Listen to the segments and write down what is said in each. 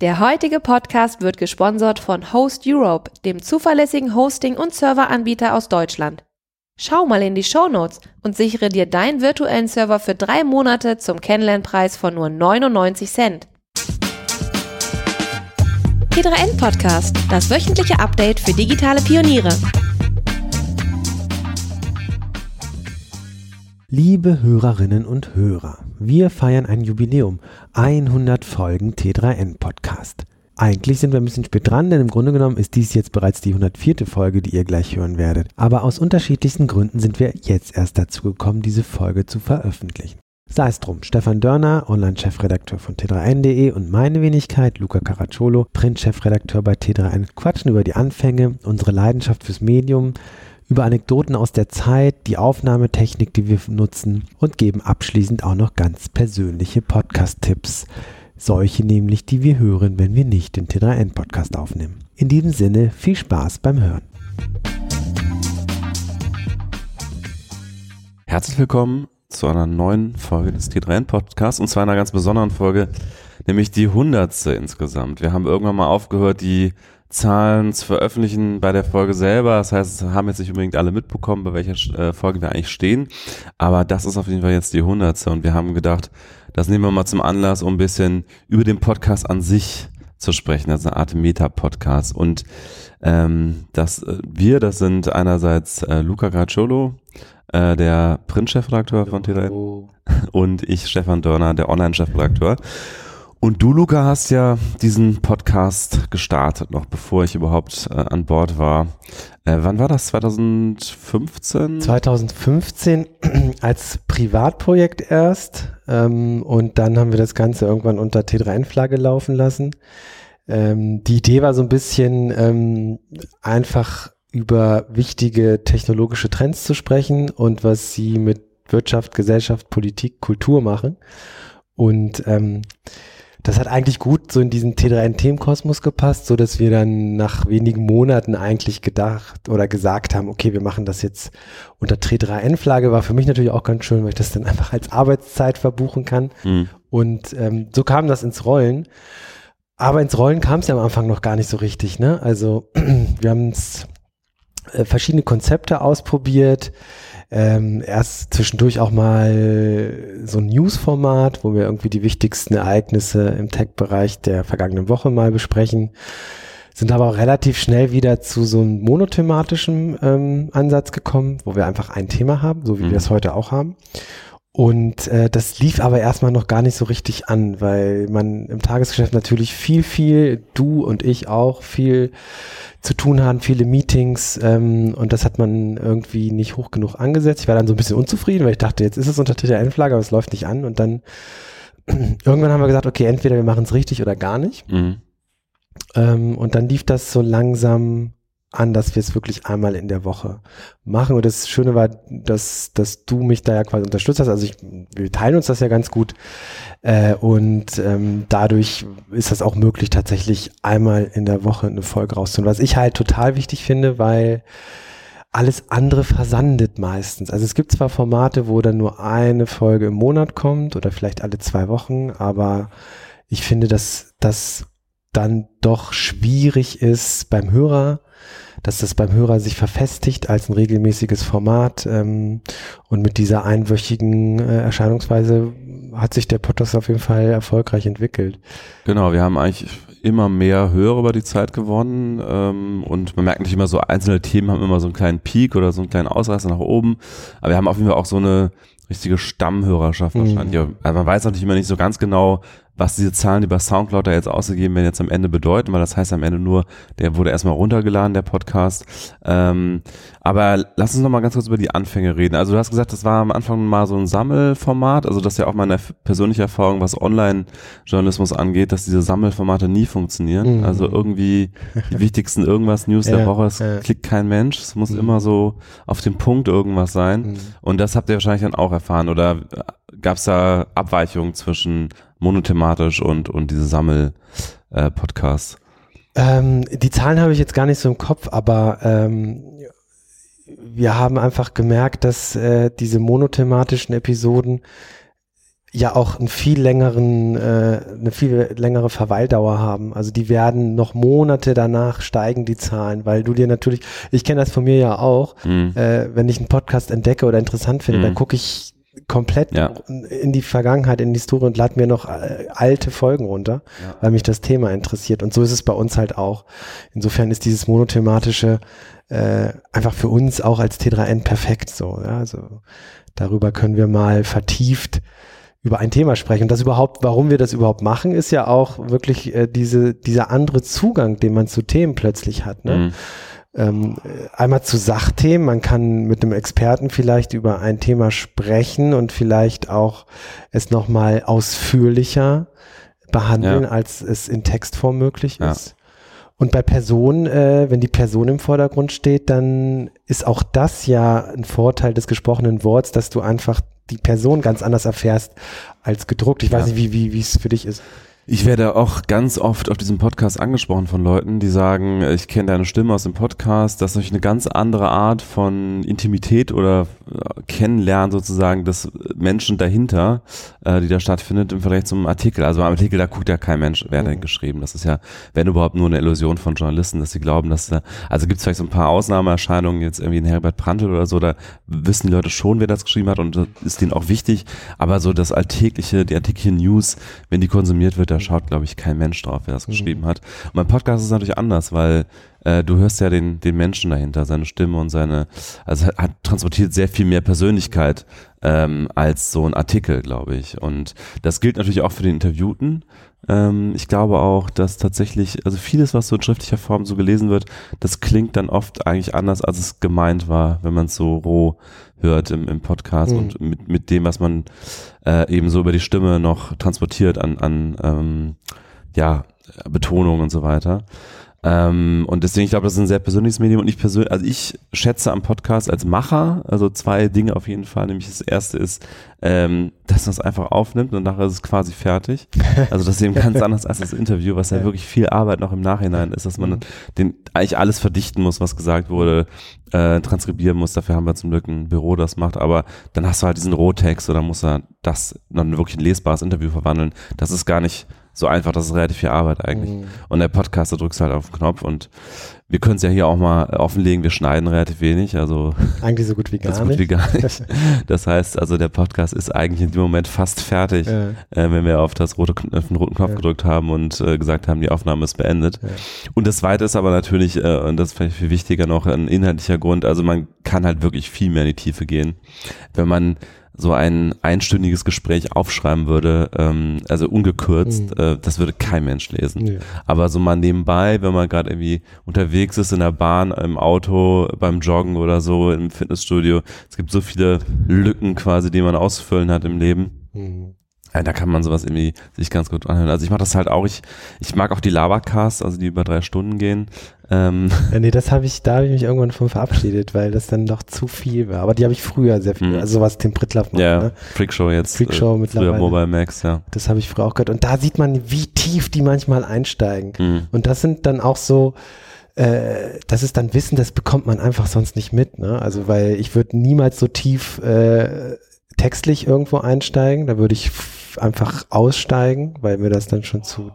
Der heutige Podcast wird gesponsert von Host Europe, dem zuverlässigen Hosting- und Serveranbieter aus Deutschland. Schau mal in die Show Notes und sichere dir deinen virtuellen Server für drei Monate zum Kennenlernpreis von nur 99 Cent. T3N Podcast, das wöchentliche Update für digitale Pioniere. Liebe Hörerinnen und Hörer, wir feiern ein Jubiläum, 100 Folgen T3N Podcast. Eigentlich sind wir ein bisschen spät dran, denn im Grunde genommen ist dies jetzt bereits die 104. Folge, die ihr gleich hören werdet. Aber aus unterschiedlichsten Gründen sind wir jetzt erst dazu gekommen, diese Folge zu veröffentlichen. Sei es drum, Stefan Dörner, Online-Chefredakteur von T3N.de und meine Wenigkeit, Luca Caracciolo, Print-Chefredakteur bei T3N, quatschen über die Anfänge, unsere Leidenschaft fürs Medium, über Anekdoten aus der Zeit, die Aufnahmetechnik, die wir nutzen und geben abschließend auch noch ganz persönliche Podcast-Tipps. Solche nämlich, die wir hören, wenn wir nicht den T3N-Podcast aufnehmen. In diesem Sinne, viel Spaß beim Hören. Herzlich willkommen zu einer neuen Folge des T3N Podcasts und zwar einer ganz besonderen Folge, nämlich die hundertste insgesamt. Wir haben irgendwann mal aufgehört, die Zahlen zu veröffentlichen bei der Folge selber. Das heißt, haben jetzt nicht unbedingt alle mitbekommen, bei welcher äh, Folge wir eigentlich stehen. Aber das ist auf jeden Fall jetzt die hundertste und wir haben gedacht, das nehmen wir mal zum Anlass, um ein bisschen über den Podcast an sich zu sprechen. Das ist eine Art Meta-Podcast. Und ähm, das, äh, wir, das sind einerseits äh, Luca Gracciolo, äh, der Print-Chefredakteur von T3 und ich, Stefan Dörner, der Online-Chefredakteur. Und du, Luca, hast ja diesen Podcast gestartet, noch bevor ich überhaupt äh, an Bord war. Äh, wann war das? 2015? 2015 als Privatprojekt erst. Ähm, und dann haben wir das Ganze irgendwann unter T3N-Flagge laufen lassen. Ähm, die Idee war so ein bisschen ähm, einfach über wichtige technologische Trends zu sprechen und was sie mit Wirtschaft, Gesellschaft, Politik, Kultur machen. Und ähm, das hat eigentlich gut so in diesen T3N-Themenkosmos gepasst, so dass wir dann nach wenigen Monaten eigentlich gedacht oder gesagt haben, okay, wir machen das jetzt unter T3N-Flagge. War für mich natürlich auch ganz schön, weil ich das dann einfach als Arbeitszeit verbuchen kann. Mhm. Und ähm, so kam das ins Rollen. Aber ins Rollen kam es ja am Anfang noch gar nicht so richtig. Ne? Also wir haben äh, verschiedene Konzepte ausprobiert ähm, erst zwischendurch auch mal so ein News-Format, wo wir irgendwie die wichtigsten Ereignisse im Tech-Bereich der vergangenen Woche mal besprechen. Sind aber auch relativ schnell wieder zu so einem monothematischen ähm, Ansatz gekommen, wo wir einfach ein Thema haben, so wie mhm. wir es heute auch haben. Und äh, das lief aber erstmal noch gar nicht so richtig an, weil man im Tagesgeschäft natürlich viel, viel, du und ich auch, viel zu tun haben, viele Meetings ähm, und das hat man irgendwie nicht hoch genug angesetzt. Ich war dann so ein bisschen unzufrieden, weil ich dachte, jetzt ist es unter TTN-Flagge, aber es läuft nicht an und dann irgendwann haben wir gesagt, okay, entweder wir machen es richtig oder gar nicht. Mhm. Ähm, und dann lief das so langsam an, dass wir es wirklich einmal in der Woche machen. Und das Schöne war, dass, dass du mich da ja quasi unterstützt hast. Also ich, wir teilen uns das ja ganz gut. Äh, und ähm, dadurch ist das auch möglich, tatsächlich einmal in der Woche eine Folge rauszuholen. Was ich halt total wichtig finde, weil alles andere versandet meistens. Also es gibt zwar Formate, wo dann nur eine Folge im Monat kommt oder vielleicht alle zwei Wochen, aber ich finde, dass das dann doch schwierig ist beim Hörer dass das beim Hörer sich verfestigt als ein regelmäßiges Format. Ähm, und mit dieser einwöchigen äh, Erscheinungsweise hat sich der Podcast auf jeden Fall erfolgreich entwickelt. Genau, wir haben eigentlich immer mehr Hörer über die Zeit gewonnen ähm, und man merkt nicht immer so, einzelne Themen haben immer so einen kleinen Peak oder so einen kleinen Ausreißer nach oben, aber wir haben auf jeden Fall auch so eine richtige Stammhörerschaft mhm. wahrscheinlich. Also man weiß natürlich immer nicht so ganz genau, was diese Zahlen, die bei Soundcloud da jetzt ausgegeben werden, jetzt am Ende bedeuten, weil das heißt am Ende nur, der wurde erstmal runtergeladen, der Podcast. Ähm, aber lass uns noch mal ganz kurz über die Anfänge reden. Also du hast gesagt, das war am Anfang mal so ein Sammelformat, also das ist ja auch meine persönliche Erfahrung, was Online-Journalismus angeht, dass diese Sammelformate nie funktionieren. Mhm. Also irgendwie die wichtigsten irgendwas News ja, der Woche, es ja. klickt kein Mensch, es muss mhm. immer so auf den Punkt irgendwas sein. Mhm. Und das habt ihr wahrscheinlich dann auch erfahren oder gab es da Abweichungen zwischen monothematisch und, und diese Sammel-Podcasts? Äh, ähm, die Zahlen habe ich jetzt gar nicht so im Kopf, aber ähm, wir haben einfach gemerkt, dass äh, diese monothematischen Episoden ja auch einen viel längeren, äh, eine viel längere Verweildauer haben. Also die werden noch Monate danach steigen, die Zahlen, weil du dir natürlich, ich kenne das von mir ja auch, Mhm. äh, wenn ich einen Podcast entdecke oder interessant finde, Mhm. dann gucke ich komplett Ja. in die Vergangenheit, in die Historie und lade mir noch äh, alte Folgen runter, Ja. weil mich das Thema interessiert. Und so ist es bei uns halt auch. Insofern ist dieses monothematische äh, einfach für uns auch als T3N perfekt so. Ja? Also darüber können wir mal vertieft über ein Thema sprechen. Und das überhaupt, warum wir das überhaupt machen, ist ja auch wirklich äh, diese, dieser andere Zugang, den man zu Themen plötzlich hat. Ne? Mhm. Ähm, einmal zu Sachthemen. Man kann mit einem Experten vielleicht über ein Thema sprechen und vielleicht auch es nochmal ausführlicher behandeln, Ja. als es in Textform möglich Ja. ist. Und bei Personen, äh, wenn die Person im Vordergrund steht, dann ist auch das ja ein Vorteil des gesprochenen Worts, dass du einfach die Person ganz anders erfährst als gedruckt. Ich weiß Ja. nicht, wie wie wie es für dich ist. Ich werde auch ganz oft auf diesem Podcast angesprochen von Leuten, die sagen, ich kenne deine Stimme aus dem Podcast, das ist natürlich eine ganz andere Art von Intimität oder äh, Kennenlernen sozusagen des Menschen dahinter, äh, die da stattfindet im Vergleich zum Artikel. Also beim Artikel, da guckt ja kein Mensch, wer denn geschrieben. Das ist ja, wenn überhaupt nur eine Illusion von Journalisten, dass sie glauben, dass da, also gibt es vielleicht so ein paar Ausnahmeerscheinungen, jetzt irgendwie in Herbert Prantl oder so, da wissen die Leute schon, wer das geschrieben hat und das ist denen auch wichtig, aber so das alltägliche, die alltägliche News, wenn die konsumiert wird, da schaut, glaube ich, kein Mensch drauf, wer das geschrieben hat. Und beim Podcast ist natürlich anders, weil äh, du hörst ja den, den Menschen dahinter, seine Stimme und seine, also hat, hat transportiert sehr viel mehr Persönlichkeit ähm, als so ein Artikel, glaube ich. Und das gilt natürlich auch für den Interviewten. Ähm, ich glaube auch, dass tatsächlich, also vieles, was so in schriftlicher Form so gelesen wird, das klingt dann oft eigentlich anders, als es gemeint war, wenn man es so roh hört im, im Podcast Mhm. und mit, mit dem, was man äh, eben so über die Stimme noch transportiert an, an ähm, ja, Betonung und so weiter. Ähm, und deswegen, ich glaube, das ist ein sehr persönliches Medium und ich persönlich, also ich schätze am Podcast als Macher, also zwei Dinge auf jeden Fall, nämlich das erste ist, ähm, dass man es einfach aufnimmt und nachher ist es quasi fertig. Also das ist eben ganz anders als das Interview, was ja, Ja. wirklich viel Arbeit noch im Nachhinein ist, dass man Mhm. den eigentlich alles verdichten muss, was gesagt wurde, äh, transkribieren muss. Dafür haben wir zum Glück ein Büro, das macht. Aber dann hast du halt diesen Rohtext oder musst du das dann wirklich ein lesbares Interview verwandeln. Das ist gar nicht so einfach. Das ist relativ viel Arbeit eigentlich. Mhm. Und der Podcast, da drückst du halt auf den Knopf und wir können es ja hier auch mal offenlegen, wir schneiden relativ wenig, also Eigentlich so gut wie gar ganz gut nicht. wie gar nicht. Das heißt, also der Podcast ist eigentlich in dem Moment fast fertig, Ja. äh, wenn wir auf das rote, auf den roten Knopf Ja. gedrückt haben und äh, gesagt haben, die Aufnahme ist beendet. Ja. Und das zweite ist aber natürlich, äh, und das ist vielleicht viel wichtiger noch, ein inhaltlicher Grund, also man kann halt wirklich viel mehr in die Tiefe gehen. Wenn man so ein einstündiges Gespräch aufschreiben würde, ähm, also ungekürzt, Mhm. äh, das würde kein Mensch lesen. Aber so mal nebenbei, wenn man gerade irgendwie unterwegs ist in der Bahn, im Auto, beim Joggen oder so, im Fitnessstudio, es gibt so viele Lücken quasi, die man auszufüllen hat im Leben. Mhm. Ja, da kann man sowas irgendwie sich ganz gut anhören. Also ich mache das halt auch, ich, ich mag auch die Labercasts, also die über drei Stunden gehen. Ähm, Ja, nee, das habe ich, da habe ich mich irgendwann von verabschiedet, weil das dann doch zu viel war. Aber die habe ich früher sehr viel, Mhm. also sowas Tim Prittlaff macht, ja, ne? Freakshow jetzt. Freakshow äh, mittlerweile. Früher Mobile Max, ja. Das habe ich früher auch gehört. Und da sieht man, wie tief die manchmal einsteigen. Mhm. Und das sind dann auch so, äh, das ist dann Wissen, das bekommt man einfach sonst nicht mit. Ne? Also weil ich würde niemals so tief äh, textlich irgendwo einsteigen. Da würde ich einfach aussteigen, weil mir das dann schon zu,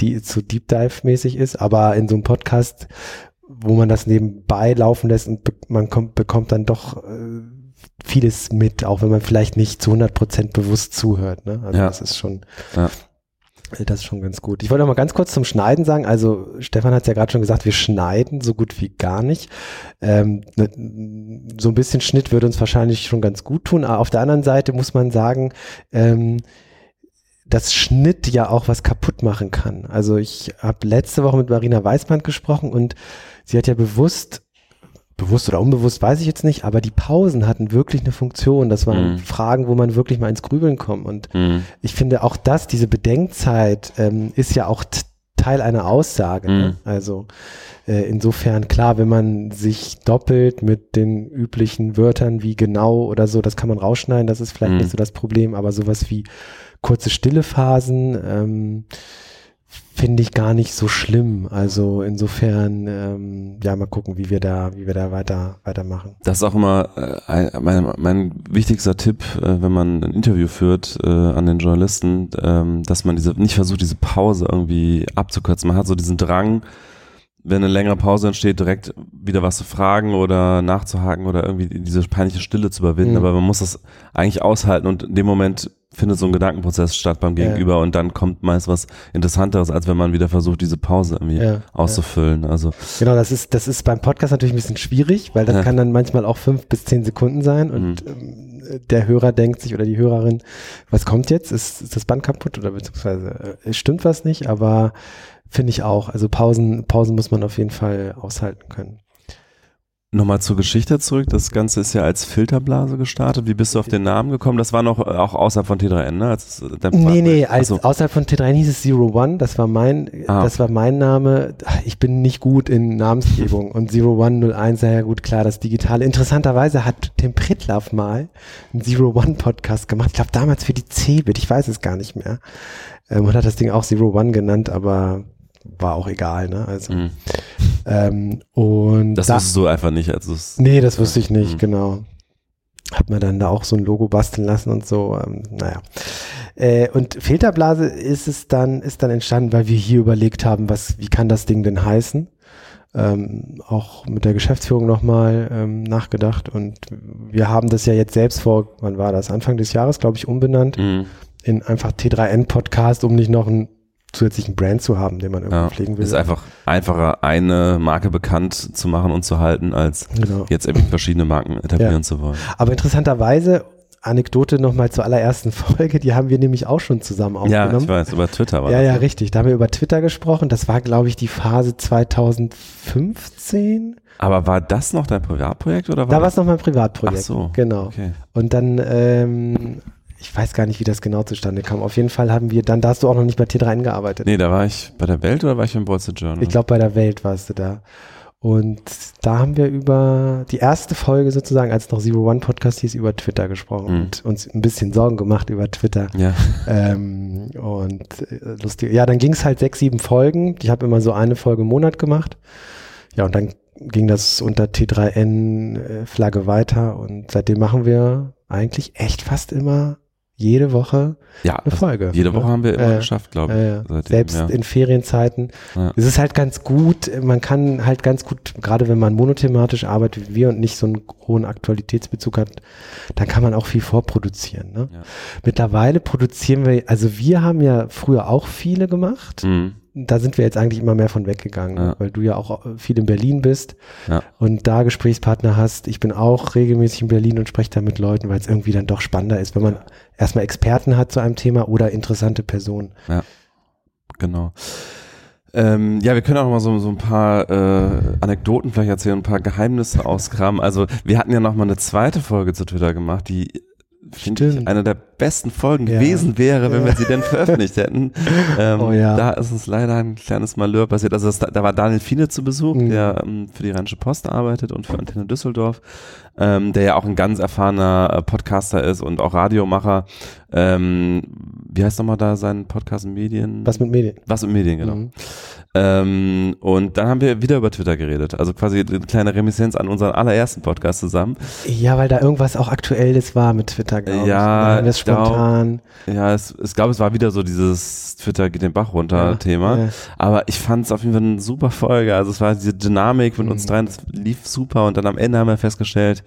die, zu Deep Dive mäßig ist. Aber in so einem Podcast, wo man das nebenbei laufen lässt und be man kommt, bekommt dann doch äh, vieles mit, auch wenn man vielleicht nicht zu 100 Prozent bewusst zuhört. Ne? Also Ja. das ist schon, Ja. Das ist schon ganz gut. Ich wollte noch mal ganz kurz zum Schneiden sagen. Also Stefan hat es ja gerade schon gesagt, wir schneiden so gut wie gar nicht. Ähm, ne, so ein bisschen Schnitt würde uns wahrscheinlich schon ganz gut tun. Aber auf der anderen Seite muss man sagen, ähm, dass Schnitt ja auch was kaputt machen kann. Also ich habe letzte Woche mit Marina Weißband gesprochen und sie hat ja bewusst bewusst oder unbewusst, weiß ich jetzt nicht, aber die Pausen hatten wirklich eine Funktion. Das waren Mhm. Fragen, wo man wirklich mal ins Grübeln kommt. Und Mhm. ich finde auch das, diese Bedenkzeit, ähm, ist ja auch Teil einer Aussage. Ne? Mhm. Also äh, insofern klar, wenn man sich doppelt mit den üblichen Wörtern wie genau oder so, das kann man rausschneiden, das ist vielleicht Mhm. nicht so das Problem, aber sowas wie kurze stille Phasen, ähm, finde ich gar nicht so schlimm. Also insofern, ähm, ja, mal gucken, wie wir da, wie wir da weiter, weitermachen. Das ist auch immer äh, mein, mein wichtigster Tipp, äh, wenn man ein Interview führt äh, an den Journalisten, ähm, dass man diese nicht versucht, diese Pause irgendwie abzukürzen. Man hat so diesen Drang, wenn eine längere Pause entsteht, direkt wieder was zu fragen oder nachzuhaken oder irgendwie diese peinliche Stille zu überwinden. Mhm. Aber man muss das eigentlich aushalten und in dem Moment findet so ein Gedankenprozess statt beim Gegenüber ja. und dann kommt meist was Interessanteres, als wenn man wieder versucht, diese Pause irgendwie ja, auszufüllen. Ja. Also genau, das ist das ist beim Podcast natürlich ein bisschen schwierig, weil das kann dann manchmal auch fünf bis zehn Sekunden sein und mhm. ähm, der Hörer denkt sich oder die Hörerin, was kommt jetzt? Ist, ist das Band kaputt oder beziehungsweise äh, stimmt was nicht? Aber finde ich auch. Also Pausen Pausen muss man auf jeden Fall aushalten können. Nochmal zur Geschichte zurück. Das Ganze ist ja als Filterblase gestartet. Wie bist du auf den Namen gekommen? Das war noch auch außerhalb von T3N, ne? Als, nee, nee, als, so. außerhalb von T3N hieß es Zero One. Das war mein, ah. das war mein Name. Ich bin nicht gut in Namensgebung. und Zero One 01, ja gut, klar, das Digitale. Interessanterweise hat Tim Pritlaff mal einen Zero One Podcast gemacht. Ich glaube damals für die C-Bit. Ich weiß es gar nicht mehr. Ähm, und hat das Ding auch Zero One genannt, aber war auch egal, ne? Also. Mhm. Ähm, und das da, wusstest du einfach nicht, als es. Nee, das wusste ich nicht, mhm. genau. Hat mir dann da auch so ein Logo basteln lassen und so, ähm, naja. Äh, und Filterblase ist es dann, ist dann entstanden, weil wir hier überlegt haben, was, wie kann das Ding denn heißen? Ähm, auch mit der Geschäftsführung nochmal ähm, nachgedacht und wir haben das ja jetzt selbst vor, wann war das? Anfang des Jahres, glaube ich, umbenannt mhm. in einfach T3N Podcast, um nicht noch ein zusätzlichen Brand zu haben, den man irgendwie ja, pflegen will. Es ist einfach einfacher, eine Marke bekannt zu machen und zu halten, als genau. jetzt eben verschiedene Marken etablieren ja. zu wollen. Aber interessanterweise, Anekdote nochmal zur allerersten Folge, die haben wir nämlich auch schon zusammen aufgenommen. Ja, ich weiß, über Twitter war Ja, das. ja, richtig. Da haben wir über Twitter gesprochen. Das war, glaube ich, die Phase 2015. Aber war das noch dein Privatprojekt oder war Da war es noch mein Privatprojekt. Ach so. Genau. Okay. Und dann ähm, ich weiß gar nicht, wie das genau zustande kam. Auf jeden Fall haben wir dann, da hast du auch noch nicht bei T3N gearbeitet. Nee, da war ich bei der Welt oder war ich im Wall Street Journal? Ich glaube, bei der Welt warst du da. Und da haben wir über die erste Folge sozusagen, als noch Zero One Podcast hieß, über Twitter gesprochen mhm. und uns ein bisschen Sorgen gemacht über Twitter. Ja. Ähm, und äh, lustig. Ja, dann ging es halt sechs, sieben Folgen. Ich habe immer so eine Folge im Monat gemacht. Ja, und dann ging das unter T3N-Flagge äh, weiter und seitdem machen wir eigentlich echt fast immer jede Woche ja, eine also Folge. Jede Woche haben wir immer äh, geschafft, glaube ich. Äh, seitdem, selbst ja. in Ferienzeiten. Ja. Es ist halt ganz gut, man kann halt ganz gut, gerade wenn man monothematisch arbeitet wie wir und nicht so einen hohen Aktualitätsbezug hat, dann kann man auch viel vorproduzieren. Ne? Ja. Mittlerweile produzieren wir, also wir haben ja früher auch viele gemacht. Mhm da sind wir jetzt eigentlich immer mehr von weggegangen, ja. weil du ja auch äh, viel in Berlin bist ja. und da Gesprächspartner hast. Ich bin auch regelmäßig in Berlin und spreche da mit Leuten, weil es irgendwie dann doch spannender ist, wenn man erstmal Experten hat zu einem Thema oder interessante Personen. Ja, genau. Ähm, ja, wir können auch mal so, so ein paar äh, Anekdoten vielleicht erzählen, ein paar Geheimnisse auskramen. Also wir hatten ja noch mal eine zweite Folge zu Twitter gemacht, die finde ich, eine der besten Folgen ja. gewesen wäre, wenn ja. wir sie denn veröffentlicht hätten. Ähm, oh ja. Da ist uns leider ein kleines Malheur passiert. Also das, da war Daniel Fiene zu Besuch, mhm. der ähm, für die Rheinische Post arbeitet und für Antenne Düsseldorf, ähm, der ja auch ein ganz erfahrener äh, Podcaster ist und auch Radiomacher. Ähm, wie heißt nochmal da sein Podcast Medien? Was mit Medien? Was mit Medien, genau. Mhm. Ähm, und dann haben wir wieder über Twitter geredet. Also quasi eine kleine Reminiszenz an unseren allerersten Podcast zusammen. Ja, weil da irgendwas auch Aktuelles war mit Twitter, glaube ja, ich. spontan. Glaub, ja, es, es glaube, es war wieder so dieses Twitter geht den Bach runter ja, Thema. Ja. Aber ich fand es auf jeden Fall eine super Folge. Also es war diese Dynamik mit mhm. uns dreien, das lief super und dann am Ende haben wir festgestellt,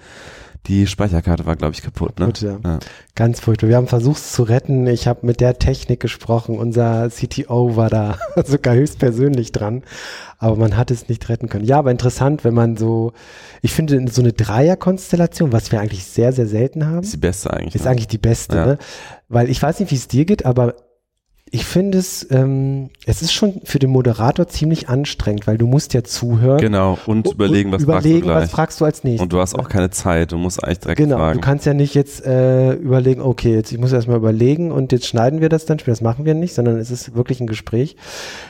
die Speicherkarte war, glaube ich, kaputt. Ne? Kaputt, ja. ja. Ganz furchtbar. Wir haben versucht es zu retten. Ich habe mit der Technik gesprochen. Unser CTO war da sogar höchstpersönlich dran. Aber man hat es nicht retten können. Ja, aber interessant, wenn man so, ich finde, so eine Dreierkonstellation, was wir eigentlich sehr, sehr selten haben. Ist die beste eigentlich. Ist ne? eigentlich die beste, ja. ne? Weil ich weiß nicht, wie es dir geht, aber ich finde es, ähm, es ist schon für den Moderator ziemlich anstrengend, weil du musst ja zuhören. Genau, und überlegen, was überlegen, fragst du was fragst du als nächstes. Und du hast auch keine Zeit, du musst eigentlich direkt genau, fragen. Genau, du kannst ja nicht jetzt äh, überlegen, okay, jetzt ich muss erstmal überlegen und jetzt schneiden wir das dann, das machen wir nicht, sondern es ist wirklich ein Gespräch.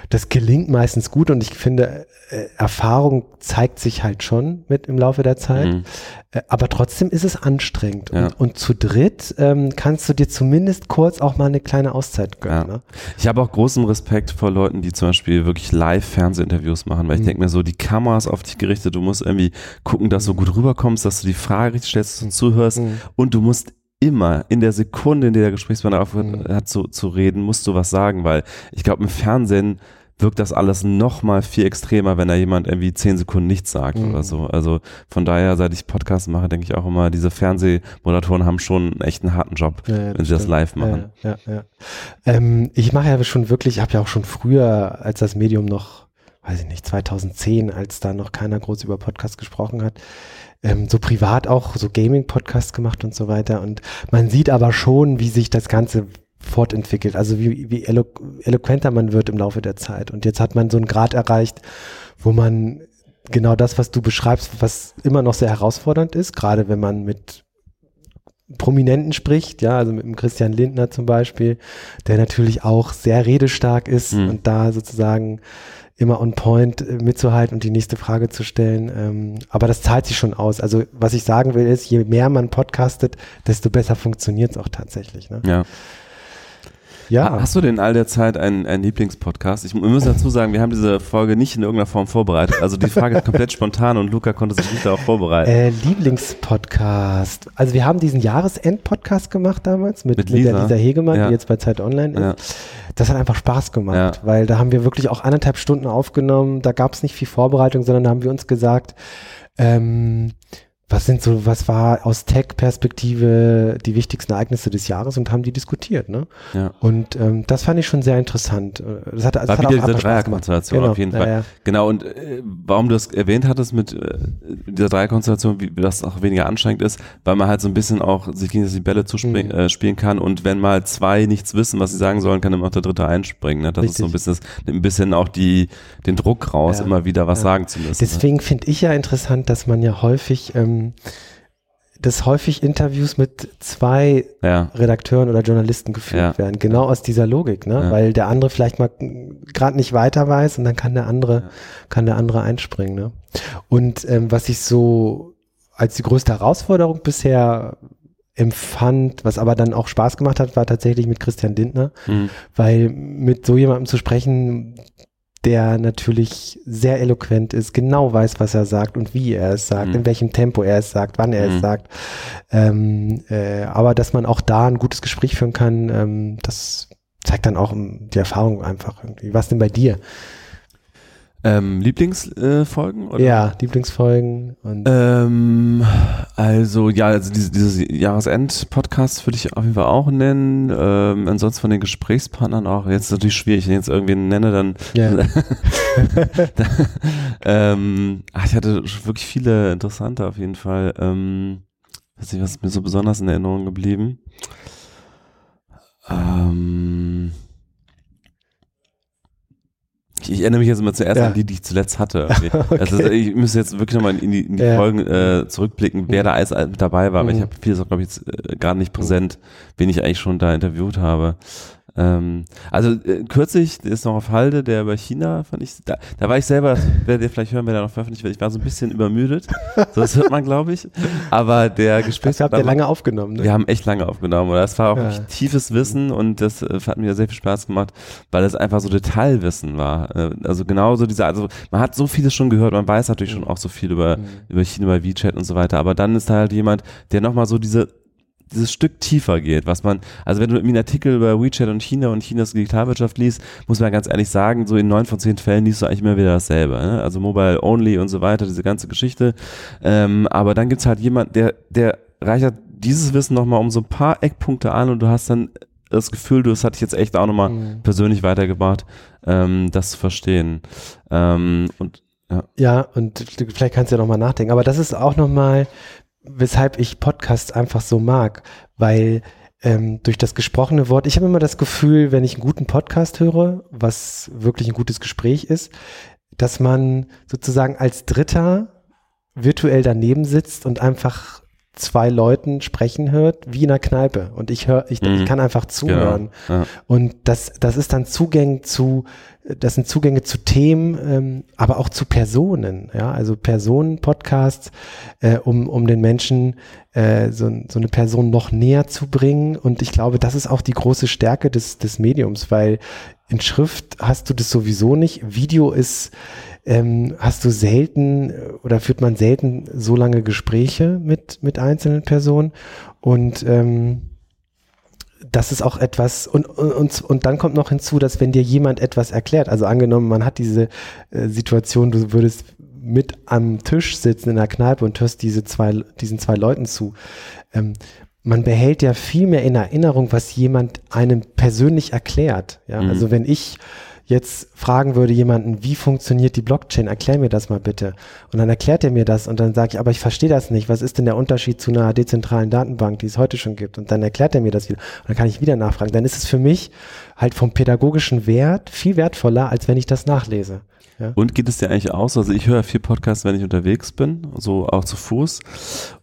Das gelingt meistens gut und ich finde, äh, Erfahrung zeigt sich halt schon mit im Laufe der Zeit. Mhm. Äh, aber trotzdem ist es anstrengend. Ja. Und, und, zu dritt ähm, kannst du dir zumindest kurz auch mal eine kleine Auszeit gönnen. Ja. Ne? Ich habe auch großen Respekt vor Leuten, die zum Beispiel wirklich Live-Fernsehinterviews machen, weil ich Mhm. denke mir so, die Kamera ist auf dich gerichtet, du musst irgendwie gucken, dass du gut rüberkommst, dass du die Frage richtig stellst und zuhörst Mhm. und du musst immer in der Sekunde, in der der Gesprächspartner aufhört Mhm. hat zu, zu reden, musst du was sagen, weil ich glaube, im Fernsehen wirkt das alles noch mal viel extremer, wenn da jemand irgendwie zehn Sekunden nichts sagt Mhm. oder so. Also von daher, seit ich Podcasts mache, denke ich auch immer, diese Fernsehmoderatoren haben schon einen echt einen harten Job, Ja, wenn sie das stimmt. live machen. Ja, ja. Ähm, ich mache ja schon wirklich, ich habe ja auch schon früher, als das Medium noch, weiß ich nicht, 2010, als da noch keiner groß über Podcasts gesprochen hat, ähm, so privat auch so Gaming-Podcasts gemacht und so weiter. Und man sieht aber schon, wie sich das Ganze fortentwickelt, also wie, wie elo eloquenter man wird im Laufe der Zeit. Und jetzt hat man so einen Grad erreicht, wo man genau das, was du beschreibst, was immer noch sehr herausfordernd ist, gerade wenn man mit Prominenten spricht, ja, also mit dem Christian Lindner zum Beispiel, der natürlich auch sehr redestark ist Mhm. und da sozusagen immer on point äh, mitzuhalten und die nächste Frage zu stellen. Ähm, aber das zahlt sich schon aus. Also was ich sagen will ist, je mehr man podcastet, desto besser funktioniert es auch tatsächlich. Ne? Ja. Ja, Hast du denn all der Zeit einen, einen Lieblingspodcast? Ich muss dazu sagen, wir haben diese Folge nicht in irgendeiner Form vorbereitet. Also die Frage ist komplett spontan und Luca konnte sich nicht darauf vorbereiten. äh, Lieblingspodcast. Also wir haben diesen Jahresend-Podcast gemacht damals mit, Mit mit, der Lisa. Lisa Hegemann, Ja. die jetzt bei Zeit Online ist. Ja. Das hat einfach Spaß gemacht, Ja. weil da haben wir wirklich auch anderthalb Stunden aufgenommen. Da gab es nicht viel Vorbereitung, sondern da haben wir uns gesagt, ähm, was sind so, was war aus Tech-Perspektive die wichtigsten Ereignisse des Jahres und haben die diskutiert, ne? Ja. Und ähm, das fand ich schon sehr interessant. Das hat, das War hat wieder auch diese. Dreierkonstellation Genau, auf jeden ja, Fall. ja. Genau, und äh, warum du es erwähnt hattest mit äh, dieser Dreierkonstellation, wie das auch weniger anstrengend ist, weil man halt so ein bisschen auch sich gegen die Bälle zuspielen Mhm. äh, spielen kann und wenn mal zwei nichts wissen, was sie sagen sollen, kann immer auch der dritte einspringen. Ne? Das ist so ein Richtig. bisschen, nimmt ein bisschen auch die, den Druck raus, Ja. immer wieder was Ja. sagen zu müssen. ne? Deswegen finde ich ja interessant, dass man ja häufig, ähm, dass häufig Interviews mit zwei Ja, Redakteuren oder Journalisten geführt Ja. werden. Genau aus dieser Logik, ne? Ja. Weil der andere vielleicht mal gerade nicht weiter weiß und dann kann der andere, kann der andere einspringen, ne? Und ähm, was ich so als die größte Herausforderung bisher empfand, was aber dann auch Spaß gemacht hat, war tatsächlich mit Christian Lindner, Mhm. weil mit so jemandem zu sprechen, der natürlich sehr eloquent ist, genau weiß, was er sagt und wie er es sagt, Mhm. in welchem Tempo er es sagt, wann er Mhm. es sagt. Ähm, äh, aber dass man auch da ein gutes Gespräch führen kann, ähm, das zeigt dann auch ähm, die Erfahrung einfach irgendwie. Was denn bei dir? Ähm, Lieblingsfolgen? Äh? Ja, Lieblingsfolgen und Ähm, also ja, also diese, dieses Jahresend-Podcast würde ich auf jeden Fall auch nennen. Ähm, ansonsten von den Gesprächspartnern auch. Jetzt ist natürlich schwierig, wenn ich jetzt irgendwen nenne, dann. ja. ähm, ach, ich hatte wirklich viele interessante auf jeden Fall. Ähm, weiß nicht, was ist mir so besonders in Erinnerung geblieben? Ähm, ich, ich erinnere mich jetzt immer zuerst Ja. an die, die ich zuletzt hatte. irgendwie. Also ich müsste jetzt wirklich nochmal in die, in die Ja. Folgen äh, zurückblicken, wer da alles mit dabei war, ich Mhm. habe vieles auch, glaube ich, jetzt äh, gar nicht präsent, wen ich eigentlich schon da interviewt habe. Ähm, also äh, kürzlich ist noch auf Halde, der über China, fand ich, da, da war ich selber, das werdet ihr vielleicht hören, wer da noch veröffentlicht wird, ich war so ein bisschen übermüdet, so das hört man, glaube ich, aber der das habt ihr Gesprächspartner lange aufgenommen. Ne? wir haben echt lange aufgenommen. Oder das war auch Ja. tiefes Wissen und das äh, hat mir sehr viel Spaß gemacht, weil es einfach so Detailwissen war. Äh, also genauso diese, also man hat so vieles schon gehört, man weiß natürlich schon auch so viel über, Mhm. über China, über WeChat und so weiter, aber dann ist da halt jemand, der nochmal so diese dieses Stück tiefer geht, was man, also wenn du einen Artikel über WeChat und China und Chinas Digitalwirtschaft liest, muss man ganz ehrlich sagen, so in neun von zehn Fällen liest du eigentlich immer wieder dasselbe. Ne? Also Mobile Only und so weiter, diese ganze Geschichte. Ähm, aber dann gibt's halt jemand, der, der reichert dieses Wissen nochmal um so ein paar Eckpunkte an und du hast dann das Gefühl, du, das hat dich jetzt echt auch nochmal Mhm. persönlich weitergebracht, ähm, das zu verstehen. Ähm, und Ja, und vielleicht kannst du ja nochmal nachdenken. Aber das ist auch nochmal, weshalb ich Podcasts einfach so mag, weil ähm, durch das gesprochene Wort, ich habe immer das Gefühl, wenn ich einen guten Podcast höre, was wirklich ein gutes Gespräch ist, dass man sozusagen als Dritter virtuell daneben sitzt und einfach zwei Leuten sprechen hört, wie in einer Kneipe. Und ich höre, ich, Mhm. ich kann einfach zuhören. Genau. Ja. Und das, das ist dann Zugang zu, das sind Zugänge zu Themen, ähm, aber auch zu Personen, ja, also Personen-Podcasts, äh, um, um den Menschen äh, so, so eine Person noch näher zu bringen. Und ich glaube, das ist auch die große Stärke des, des Mediums, weil in Schrift hast du das sowieso nicht. Video ist, ähm, hast du selten äh, oder führt man selten so lange Gespräche mit, mit einzelnen Personen. Und ähm, das ist auch etwas, und, und, und dann kommt noch hinzu, dass wenn dir jemand etwas erklärt, also angenommen, man hat diese äh, Situation, du würdest mit am Tisch sitzen in der Kneipe und hörst diese zwei, diesen zwei Leuten zu. Ähm, man behält ja viel mehr in Erinnerung, was jemand einem persönlich erklärt. Ja, Mhm. also wenn ich jetzt fragen würde jemanden, wie funktioniert die Blockchain, erklär mir das mal bitte. Und dann erklärt er mir das und dann sage ich, aber ich verstehe das nicht. Was ist denn der Unterschied zu einer dezentralen Datenbank, die es heute schon gibt? Und dann erklärt er mir das wieder. Und dann kann ich wieder nachfragen. Dann ist es für mich halt vom pädagogischen Wert viel wertvoller, als wenn ich das nachlese. Ja. Und geht es dir eigentlich aus? Also ich höre viel Podcasts, wenn ich unterwegs bin, so auch zu Fuß.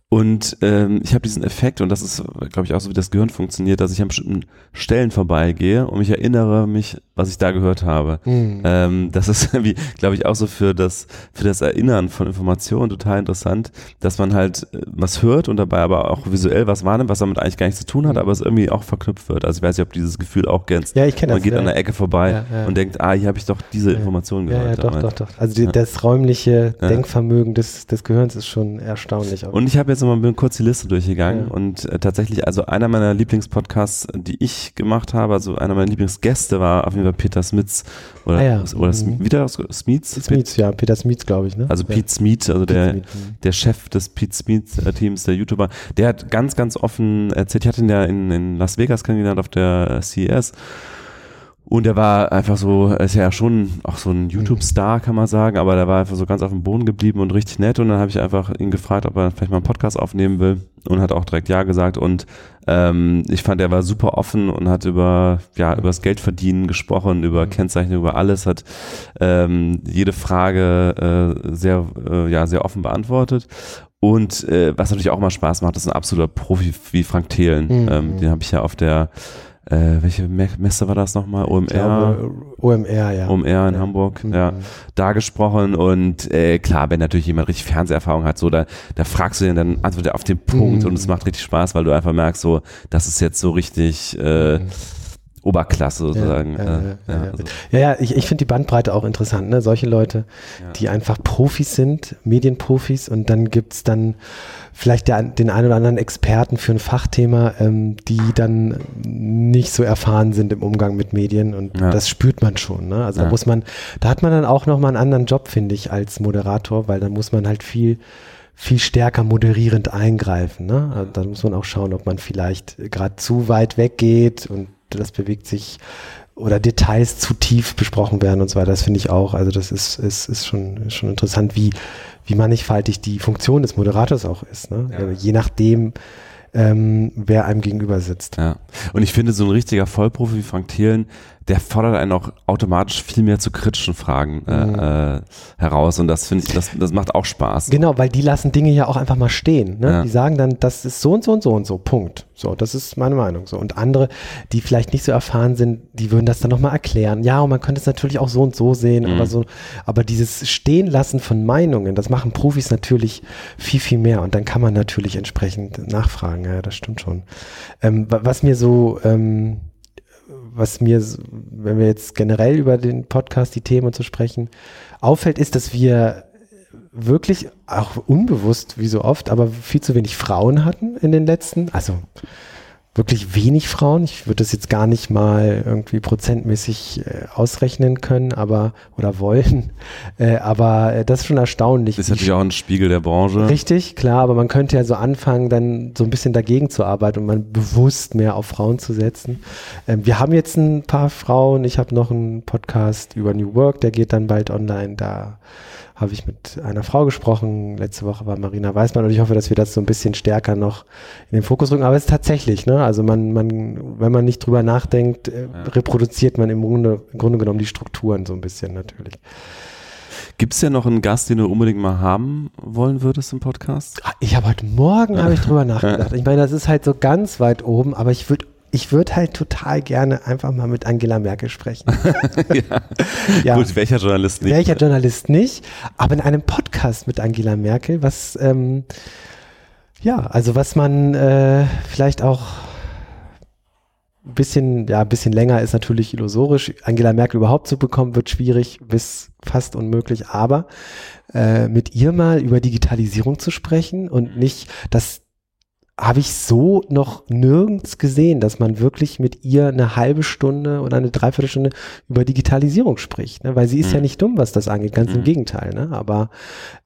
Und ähm, ich habe diesen Effekt, und das ist, glaube ich, auch so, wie das Gehirn funktioniert, dass ich an bestimmten Stellen vorbeigehe und mich erinnere mich, was ich da gehört habe. Mhm. Ähm, das ist irgendwie, glaube ich, auch so für das, für das Erinnern von Informationen total interessant, dass man halt äh, was hört und dabei aber auch visuell was wahrnimmt, was damit eigentlich gar nichts zu tun hat, Mhm. aber es irgendwie auch verknüpft wird. Also ich weiß nicht, ob dieses Gefühl auch kennst. Ja, ich kenne Man das. geht ja. an der Ecke vorbei Ja, ja. und denkt, ah, hier habe ich doch diese Ja, gehört. ja, doch, doch, doch. Also die, das räumliche. Denkvermögen des, des Gehirns ist schon erstaunlich. auch. Und ich habe jetzt nochmal kurz die Liste durchgegangen und äh, tatsächlich, also einer meiner Lieblingspodcasts, die ich gemacht habe, also einer meiner Lieblingsgäste war auf jeden Fall Peter Smits oder, Ah ja. oder Mhm. Wieder Smits? Smith, ja, Peter Smith, glaube ich, ne? Also ja. Pete Smith, also der, Pete Smith, mhm. der Chef des Pete Smith-Teams, der YouTuber, der hat ganz, ganz offen erzählt, ich hatte ihn ja in, in Las Vegas kennengelernt auf der CES und der war einfach so, er ist ja schon auch so ein YouTube-Star, kann man sagen, aber der war einfach so ganz auf dem Boden geblieben und richtig nett und dann habe ich einfach ihn gefragt, ob er vielleicht mal einen Podcast aufnehmen will und hat auch direkt Ja gesagt und ähm, ich fand, er war super offen und hat über, ja, über das Geldverdienen gesprochen, über Kennzeichnung, über alles, hat ähm, jede Frage äh, sehr, äh, ja, sehr offen beantwortet. Und äh, was natürlich auch mal Spaß macht, ist ein absoluter Profi wie Frank Thelen. Mhm. Ähm, den habe ich ja auf der, äh, welche Me Messe war das nochmal? OMR? Glaube, OMR, ja. OMR in Ja. Hamburg, Mhm. ja, da gesprochen und äh, klar, wenn natürlich jemand richtig Fernseherfahrung hat, so da, da fragst du den, dann antwortet er auf den Punkt Mhm. und es macht richtig Spaß, weil du einfach merkst, so, das ist jetzt so richtig äh, Mhm. Oberklasse sozusagen. Ja, ja, äh, ja, ja, also, Ja, ja, ich, ich finde die Bandbreite auch interessant, ne? Solche Leute, die einfach Profis sind, Medienprofis und dann gibt's dann vielleicht der, den einen oder anderen Experten für ein Fachthema, ähm, die dann nicht so erfahren sind im Umgang mit Medien und das spürt man schon. Ne? Also da muss man, da hat man dann auch nochmal einen anderen Job, finde ich, als Moderator, weil da muss man halt viel viel stärker moderierend eingreifen. Ne? Also Da muss man auch schauen, ob man vielleicht gerade zu weit weggeht und das bewegt sich oder Details zu tief besprochen werden und so weiter. Das finde ich auch. Also das ist, ist, ist schon, schon interessant, wie, wie mannigfaltig die Funktion des Moderators auch ist. Ne? Ja. Je nachdem, ähm, wer einem gegenüber sitzt. Ja. Und ich finde, so ein richtiger Vollprofi wie Frank Thelen, der fordert einen auch automatisch viel mehr zu kritischen Fragen äh, Mhm. äh, heraus. Und das finde ich, das, das macht auch Spaß. Genau, weil die lassen Dinge ja auch einfach mal stehen. Ne? Ja. Die sagen dann, das ist so und so und so und so, Punkt. So, das ist meine Meinung. So. Und andere, die vielleicht nicht so erfahren sind, die würden das dann nochmal erklären. Ja, und man könnte es natürlich auch so und so sehen, Mhm. aber so, aber dieses Stehenlassen von Meinungen, das machen Profis natürlich viel, viel mehr. Und dann kann man natürlich entsprechend nachfragen. Ja, das stimmt schon. Ähm, wa- was mir so, ähm, was mir, wenn wir jetzt generell über den Podcast, die Themen so sprechen, auffällt, ist, dass wir wirklich auch unbewusst, wie so oft, aber viel zu wenig Frauen hatten in den letzten, also wirklich wenig Frauen. Ich würde das jetzt gar nicht mal irgendwie prozentmäßig äh, ausrechnen können, aber oder wollen. Äh, aber äh, das ist schon erstaunlich. Ist wie natürlich auch ein Spiegel der Branche. Richtig, klar, aber man könnte ja so anfangen, dann so ein bisschen dagegen zu arbeiten und man bewusst mehr auf Frauen zu setzen. Ähm, wir haben jetzt ein paar Frauen. Ich habe noch einen Podcast über New Work, der geht dann bald online. Da habe ich mit einer Frau gesprochen. Letzte Woche war Marina Weißmann und ich hoffe, dass wir das so ein bisschen stärker noch in den Fokus rücken. Aber es ist tatsächlich, ne? Also man, man, wenn man nicht drüber nachdenkt, äh, Ja. reproduziert man im Grunde, im Grunde genommen die Strukturen so ein bisschen natürlich. Gibt es ja noch einen Gast, den du unbedingt mal haben wollen würdest im Podcast? Ich habe heute Morgen habe ich drüber nachgedacht. Ich meine, das ist halt so ganz weit oben, aber ich würde ich würde halt total gerne einfach mal mit Angela Merkel sprechen. ja. ja. Gut, welcher Journalist nicht? Welcher Journalist nicht, aber in einem Podcast mit Angela Merkel, was ähm, ja, also was man äh, vielleicht auch ein bisschen, ja, ein bisschen länger ist natürlich illusorisch. Angela Merkel überhaupt zu bekommen, wird schwierig bis fast unmöglich, aber äh, mit ihr mal über Digitalisierung zu sprechen und nicht, dass habe ich so noch nirgends gesehen, dass man wirklich mit ihr eine halbe Stunde oder eine Dreiviertelstunde über Digitalisierung spricht, ne? weil sie ist mhm. ja nicht dumm, was das angeht, ganz mhm. im Gegenteil. Ne? Aber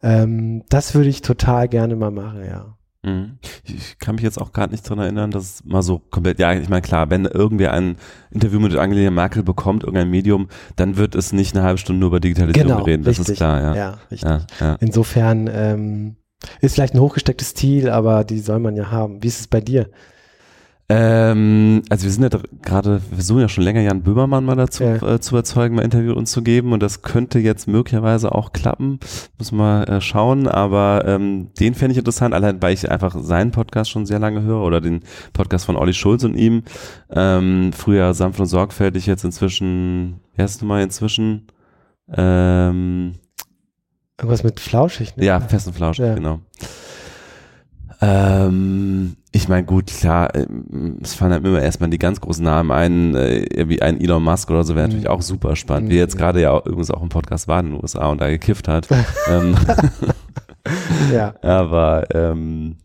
ähm, das würde ich total gerne mal machen, ja. Mhm. Ich kann mich jetzt auch gerade nicht dran erinnern, dass es mal so komplett, ja, ich meine, klar, wenn irgendwer ein Interview mit Angela Merkel bekommt, irgendein Medium, dann wird es nicht eine halbe Stunde nur über Digitalisierung genau, reden, das richtig. ist klar, ja. Ja, richtig. Ja, ja. Insofern, ähm, ist vielleicht ein hochgestecktes Ziel, aber die soll man ja haben. Wie ist es bei dir? Ähm, also wir sind ja gerade, wir versuchen ja schon länger Jan Böhmermann mal dazu ja. äh, zu überzeugen, mal Interview uns zu geben und das könnte jetzt möglicherweise auch klappen, muss mal äh, schauen, aber ähm, den fände ich interessant, allein weil ich einfach seinen Podcast schon sehr lange höre oder den Podcast von Olli Schulz und ihm, ähm, früher sanft und sorgfältig, jetzt inzwischen, wie heißt du mal inzwischen, ähm, Irgendwas mit flauschig, ne? Ja, fest und flauschig, ja. genau. Ähm, ich meine, gut, klar, ähm, es fallen halt immer erstmal die ganz großen Namen ein, äh, wie ein Elon Musk oder so, wäre natürlich mhm. auch super spannend. Mhm. Wie jetzt gerade ja auch, übrigens auch im Podcast war in den USA und da gekifft hat. ähm, ja. Aber ähm,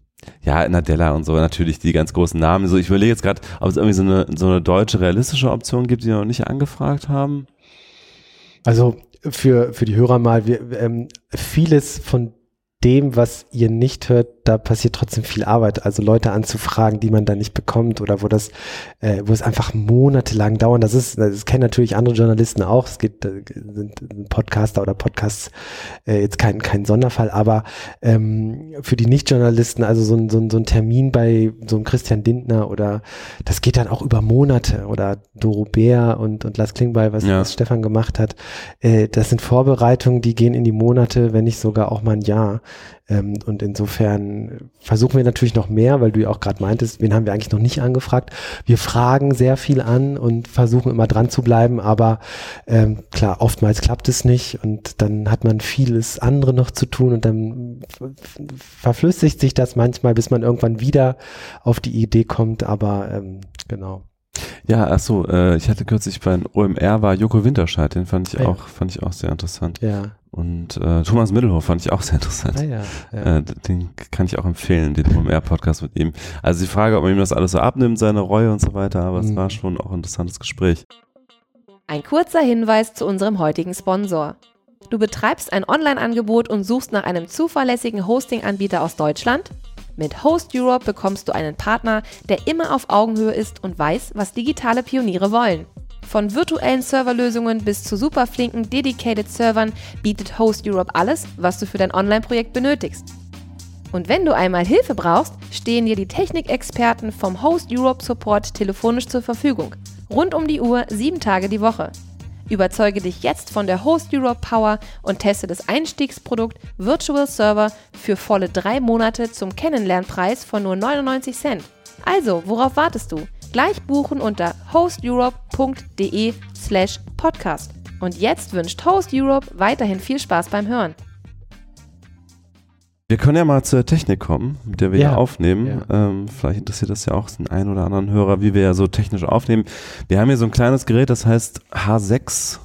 ja, Nadella und so, natürlich die ganz großen Namen. So, ich überlege jetzt gerade, ob es irgendwie so eine, so eine deutsche realistische Option gibt, die wir noch nicht angefragt haben. Also für, für die Hörer mal, wir, ähm, vieles von dem, was ihr nicht hört, da passiert trotzdem viel Arbeit. Also Leute anzufragen, die man da nicht bekommt oder wo das, äh, wo es einfach monatelang dauert. Das ist, das kennen natürlich andere Journalisten auch. Es gibt äh, sind Podcaster oder Podcasts äh, jetzt kein kein Sonderfall, aber ähm, für die Nicht-Journalisten, also so ein, so, ein, so ein Termin bei so einem Christian Lindner oder das geht dann auch über Monate oder Doro Bär und und Lars Klingbeil, was, ja. was Stefan gemacht hat. Äh, das sind Vorbereitungen, die gehen in die Monate, wenn nicht sogar auch mal ein Jahr. Ähm, und insofern versuchen wir natürlich noch mehr, weil du ja auch gerade meintest, wen haben wir eigentlich noch nicht angefragt. Wir fragen sehr viel an und versuchen immer dran zu bleiben, aber ähm, klar, oftmals klappt es nicht und dann hat man vieles andere noch zu tun und dann verflüssigt sich das manchmal, bis man irgendwann wieder auf die Idee kommt, aber ähm, genau. Ja, ach so, äh, ich hatte kürzlich beim OMR war Joko Winterscheid, den fand ich ja. auch, fand ich auch sehr interessant. Ja. Und äh, Thomas Mittelhoff fand ich auch sehr interessant. Ah, ja, ja. Äh, den kann ich auch empfehlen, den OMR-Podcast mit ihm. Also die Frage, ob man ihm das alles so abnimmt, seine Reue und so weiter, aber mhm. es war schon auch ein interessantes Gespräch. Ein kurzer Hinweis zu unserem heutigen Sponsor. Du betreibst ein Online-Angebot und suchst nach einem zuverlässigen Hosting-Anbieter aus Deutschland? Mit Host Europe bekommst du einen Partner, der immer auf Augenhöhe ist und weiß, was digitale Pioniere wollen. Von virtuellen Serverlösungen bis zu superflinken Dedicated Servern bietet Host Europe alles, was du für dein Online-Projekt benötigst. Und wenn du einmal Hilfe brauchst, stehen dir die Technikexperten vom Host Europe Support telefonisch zur Verfügung. Rund um die Uhr, sieben Tage die Woche. Überzeuge dich jetzt von der Host Europe Power und teste das Einstiegsprodukt Virtual Server für volle drei Monate zum Kennenlernpreis von nur 99 Cent. Also, worauf wartest du? Gleich buchen unter hosteurope.de slash podcast. Und jetzt wünscht Host Europe weiterhin viel Spaß beim Hören. Wir können ja mal zur Technik kommen, mit der wir ja, hier aufnehmen. Ja. Ähm, vielleicht interessiert das ja auch den einen oder anderen Hörer, wie wir ja so technisch aufnehmen. Wir haben hier so ein kleines Gerät, das heißt H6.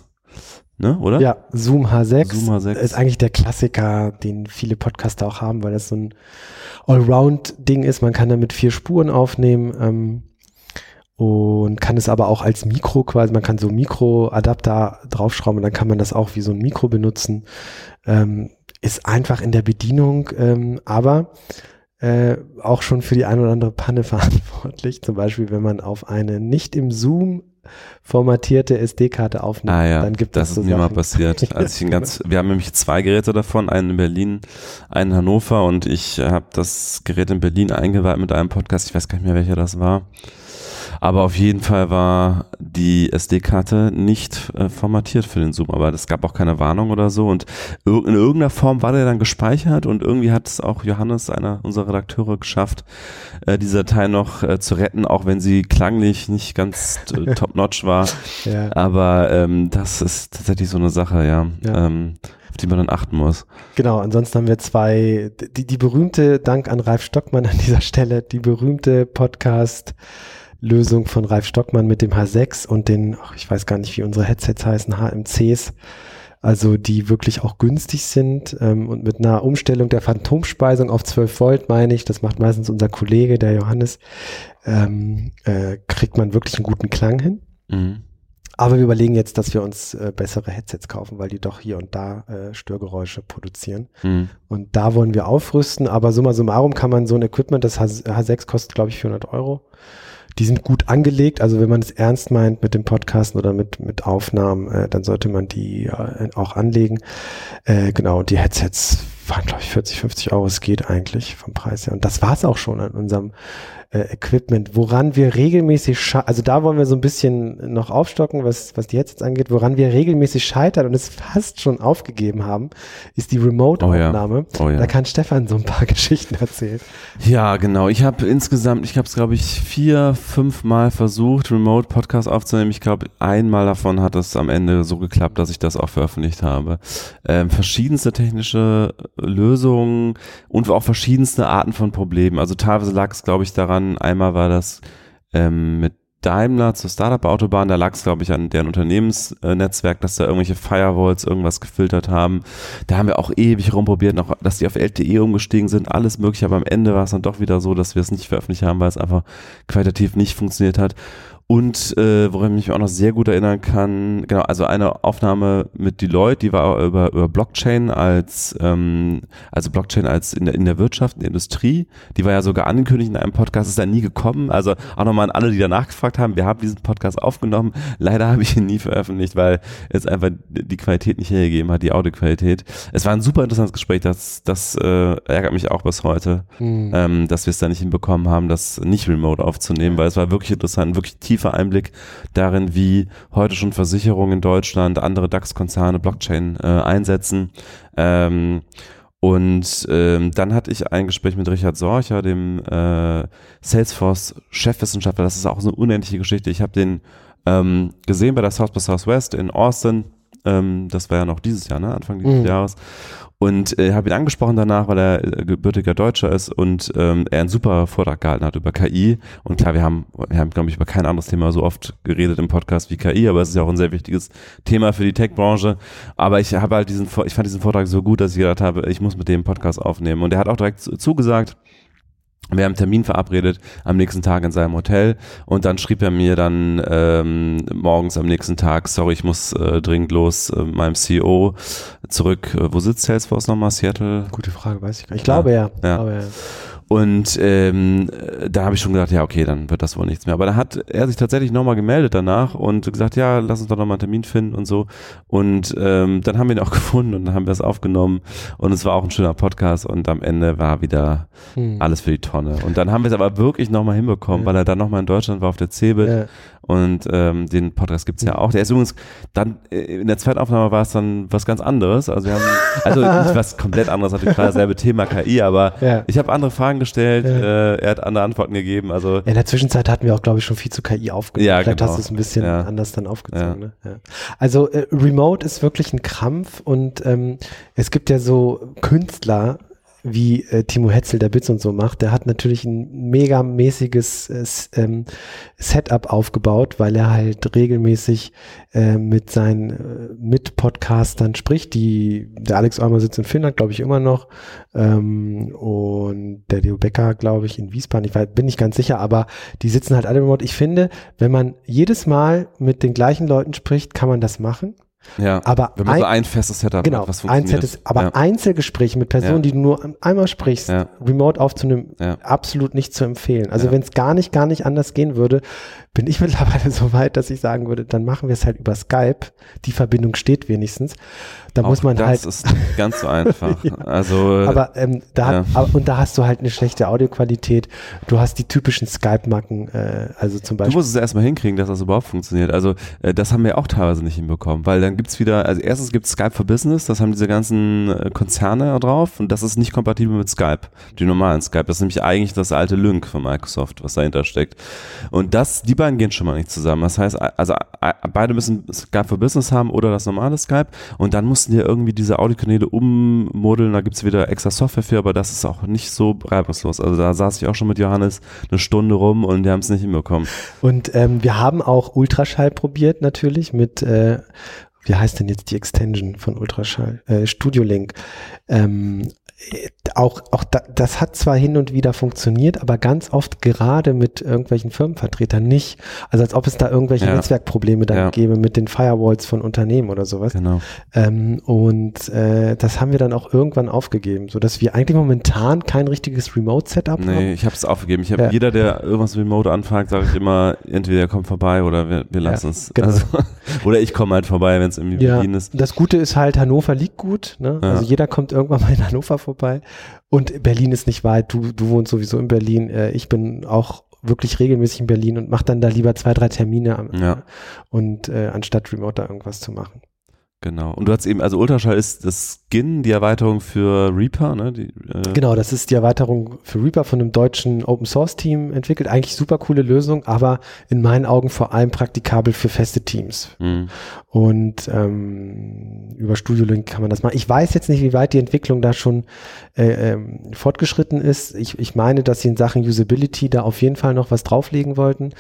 Ne, oder? Ja, Zoom H6, Zoom H6 ist eigentlich der Klassiker, den viele Podcaster auch haben, weil das so ein Allround-Ding ist. Man kann damit vier Spuren aufnehmen. Ähm, und kann es aber auch als Mikro quasi, man kann so Mikroadapter draufschrauben und dann kann man das auch wie so ein Mikro benutzen. Ähm, ist einfach in der Bedienung, ähm, aber äh, auch schon für die ein oder andere Panne verantwortlich. Zum Beispiel, wenn man auf eine nicht im Zoom formatierte SD-Karte aufnimmt, ah, ja. dann gibt das. Das so ist mir mal passiert. Als ich ganz, wir haben nämlich zwei Geräte davon, einen in Berlin, einen in Hannover und ich habe das Gerät in Berlin eingeweiht mit einem Podcast. Ich weiß gar nicht mehr, welcher das war. Aber auf jeden Fall war die SD-Karte nicht äh, formatiert für den Zoom, aber es gab auch keine Warnung oder so und in irgendeiner Form war der dann gespeichert und irgendwie hat es auch Johannes, einer unserer Redakteure, geschafft, äh, diese Datei noch äh, zu retten, auch wenn sie klanglich nicht ganz äh, top-notch war. Ja. Aber ähm, das ist tatsächlich so eine Sache, ja. ja. Ähm, auf die man dann achten muss. Genau, ansonsten haben wir zwei, die, die berühmte, Dank an Ralf Stockmann an dieser Stelle, die berühmte Podcast- Lösung von Ralf Stockmann mit dem H6 und den, ach, ich weiß gar nicht, wie unsere Headsets heißen, HMCs, also die wirklich auch günstig sind ähm, und mit einer Umstellung der Phantomspeisung auf 12 Volt, meine ich, das macht meistens unser Kollege, der Johannes, ähm, äh, kriegt man wirklich einen guten Klang hin. Mhm. Aber wir überlegen jetzt, dass wir uns äh, bessere Headsets kaufen, weil die doch hier und da äh, Störgeräusche produzieren. Mhm. Und da wollen wir aufrüsten. Aber summa summarum kann man so ein Equipment, das H H6 kostet, glaube ich, 400 Euro die sind gut angelegt. Also wenn man es ernst meint mit dem Podcasten oder mit, mit Aufnahmen, äh, dann sollte man die äh, auch anlegen. Äh, genau, die Headsets waren, glaube ich, 40, 50 Euro. Es geht eigentlich vom Preis her. Und das war es auch schon an unserem äh, Equipment, woran wir regelmäßig, also da wollen wir so ein bisschen noch aufstocken, was, was die Headsets angeht, woran wir regelmäßig scheitern und es fast schon aufgegeben haben, ist die Remote-Aufnahme. Oh ja. Oh ja. Da kann Stefan so ein paar Geschichten erzählen. Ja, genau. Ich habe insgesamt, ich habe es glaube ich vier, fünf Mal versucht, Remote-Podcast aufzunehmen. Ich glaube, einmal davon hat es am Ende so geklappt, dass ich das auch veröffentlicht habe. Ähm, verschiedenste technische Lösungen und auch verschiedenste Arten von Problemen. Also teilweise lag es, glaube ich, daran, waren. Einmal war das ähm, mit Daimler zur Startup-Autobahn, da lag es, glaube ich, an deren Unternehmensnetzwerk, dass da irgendwelche Firewalls irgendwas gefiltert haben. Da haben wir auch ewig rumprobiert, noch, dass die auf LTE umgestiegen sind, alles mögliche, aber am Ende war es dann doch wieder so, dass wir es nicht veröffentlicht haben, weil es einfach qualitativ nicht funktioniert hat. Und äh, woran ich mich auch noch sehr gut erinnern kann, genau, also eine Aufnahme mit Deloitte, die war über, über Blockchain als, ähm, also Blockchain als in der, in der Wirtschaft, in der Industrie, die war ja sogar angekündigt in einem Podcast, ist dann nie gekommen. Also auch nochmal an alle, die danach gefragt haben, wir haben diesen Podcast aufgenommen. Leider habe ich ihn nie veröffentlicht, weil es einfach die Qualität nicht hergegeben hat, die Audioqualität. Es war ein super interessantes Gespräch, das, das äh, ärgert mich auch bis heute, hm. ähm, dass wir es da nicht hinbekommen haben, das nicht remote aufzunehmen, weil es war wirklich interessant, wirklich tief tiefer Einblick darin, wie heute schon Versicherungen in Deutschland, andere DAX-Konzerne Blockchain äh, einsetzen. Ähm, und ähm, dann hatte ich ein Gespräch mit Richard Sorcher, dem äh, Salesforce-Chefwissenschaftler. Das ist auch so eine unendliche Geschichte. Ich habe den ähm, gesehen bei der South by Southwest in Austin. Ähm, das war ja noch dieses Jahr, ne? Anfang dieses mhm. Jahres. Und äh, habe ihn angesprochen danach, weil er äh, gebürtiger Deutscher ist und ähm, er einen super Vortrag gehalten hat über KI. Und klar, wir haben, wir haben, glaube ich, über kein anderes Thema so oft geredet im Podcast wie KI, aber es ist ja auch ein sehr wichtiges Thema für die Tech-Branche. Aber ich habe halt diesen, ich fand diesen Vortrag so gut, dass ich gedacht habe, ich muss mit dem Podcast aufnehmen. Und er hat auch direkt zugesagt, wir haben einen Termin verabredet am nächsten Tag in seinem Hotel und dann schrieb er mir dann ähm, morgens am nächsten Tag, sorry, ich muss äh, dringend los, äh, meinem CEO zurück. Äh, wo sitzt Salesforce nochmal? Seattle? Gute Frage, weiß ich gar nicht. Ich glaube ja. ja. Glaube, ja. Und ähm, da habe ich schon gedacht, ja, okay, dann wird das wohl nichts mehr. Aber da hat er sich tatsächlich nochmal gemeldet danach und gesagt, ja, lass uns doch nochmal einen Termin finden und so. Und ähm, dann haben wir ihn auch gefunden und dann haben wir es aufgenommen. Und es war auch ein schöner Podcast und am Ende war wieder hm. alles für die Tonne. Und dann haben wir es aber wirklich nochmal hinbekommen, ja. weil er dann nochmal in Deutschland war auf der Cebit. Ja. Und ähm, den Podcast gibt's ja auch. Der ist übrigens dann, äh, in der zweiten Aufnahme war es dann was ganz anderes. Also wir haben, also nicht was komplett anderes, natürlich klar dasselbe Thema KI, aber ja. ich habe andere Fragen gestellt, ja. äh, er hat andere Antworten gegeben. Also in der Zwischenzeit hatten wir auch, glaube ich, schon viel zu KI aufgenommen. Ja, Vielleicht genau. hast du es ein bisschen ja. anders dann aufgezogen. Ne? Also äh, Remote ist wirklich ein Krampf und ähm, es gibt ja so Künstler, wie äh, Timo Hetzel der Bits und so macht, der hat natürlich ein megamäßiges äh, ähm, Setup aufgebaut, weil er halt regelmäßig äh, mit seinen äh, Mitpodcastern spricht. Die, der Alex Eumer sitzt in Finnland, glaube ich, immer noch. Ähm, und der Leo Becker, glaube ich, in Wiesbaden. Ich weiß, bin nicht ganz sicher, aber die sitzen halt alle remote. Ich finde, wenn man jedes Mal mit den gleichen Leuten spricht, kann man das machen. Ja, aber wenn man ein, so ein festes Setup genau, hat, was funktioniert. Ein Setup, aber ja. Einzelgespräche mit Personen, ja. die du nur einmal sprichst, ja. remote aufzunehmen, absolut nicht zu empfehlen. Also wenn es gar nicht, gar nicht anders gehen würde, bin ich mittlerweile so weit, dass ich sagen würde, dann machen wir es halt über Skype. Die Verbindung steht wenigstens. Da muss man das halt. ist nicht ganz so einfach. Also, aber ähm, da hat, aber, und da hast du halt eine schlechte Audioqualität. Du hast die typischen Skype-Macken, äh, also zum Du Beispiel. musst es erstmal hinkriegen, dass das überhaupt funktioniert. Also äh, das haben wir auch teilweise nicht hinbekommen, weil dann gibt's wieder, also erstens gibt's Skype for Business, das haben diese ganzen äh, Konzerne drauf und das ist nicht kompatibel mit Skype, die normalen Skype. Das ist nämlich eigentlich das alte Lync von Microsoft, was dahinter steckt. Und das, die beiden gehen schon mal nicht zusammen. Das heißt, also beide müssen Skype for Business haben oder das normale Skype und dann mussten die irgendwie diese Audiokanäle ummodeln, da gibt's wieder extra Software für, aber das ist auch nicht so reibungslos. Also da saß ich auch schon mit Johannes eine Stunde rum und die haben es nicht hinbekommen. Und ähm, wir haben auch Ultraschall probiert natürlich mit, äh, wie heißt denn jetzt die Extension von Ultraschall? Äh, Studio Link. Ähm, äh, auch, auch da, das hat zwar hin und wieder funktioniert, aber ganz oft gerade mit irgendwelchen Firmenvertretern nicht. Also als ob es da irgendwelche Ja. Netzwerkprobleme dann Ja. gäbe mit den Firewalls von Unternehmen oder sowas. Genau. Ähm, und äh, das haben wir dann auch irgendwann aufgegeben, so dass wir eigentlich momentan kein richtiges Remote-Setup haben. Nee, ich habe es aufgegeben. Ich habe Ja. jeder, der irgendwas remote anfragt, sage ich immer, entweder er kommt vorbei oder wir, wir lassen es. genau. Also, oder ich komme halt vorbei, wenn es irgendwie Ja, Berlin ist. das Gute ist halt, Hannover liegt gut. Ne? Also jeder kommt irgendwann mal in Hannover vorbei. Und Berlin ist nicht weit. Du, du wohnst sowieso in Berlin. Äh, ich bin auch wirklich regelmäßig in Berlin und mache dann da lieber zwei, drei Termine am, Ja. und äh, anstatt remote da irgendwas zu machen. Genau. Und du hast eben, also Ultraschall ist das Skin, die Erweiterung für Reaper, ne? Die, äh, Genau, das ist die Erweiterung für Reaper von einem deutschen Open Source Team entwickelt. Eigentlich super coole Lösung, aber in meinen Augen vor allem praktikabel für feste Teams. mh. Und ähm, über Studio Link kann man das machen. Ich weiß jetzt nicht, wie weit die Entwicklung da schon äh, ähm, fortgeschritten ist. Ich, ich meine, dass sie in Sachen Usability da auf jeden Fall noch was drauflegen wollten.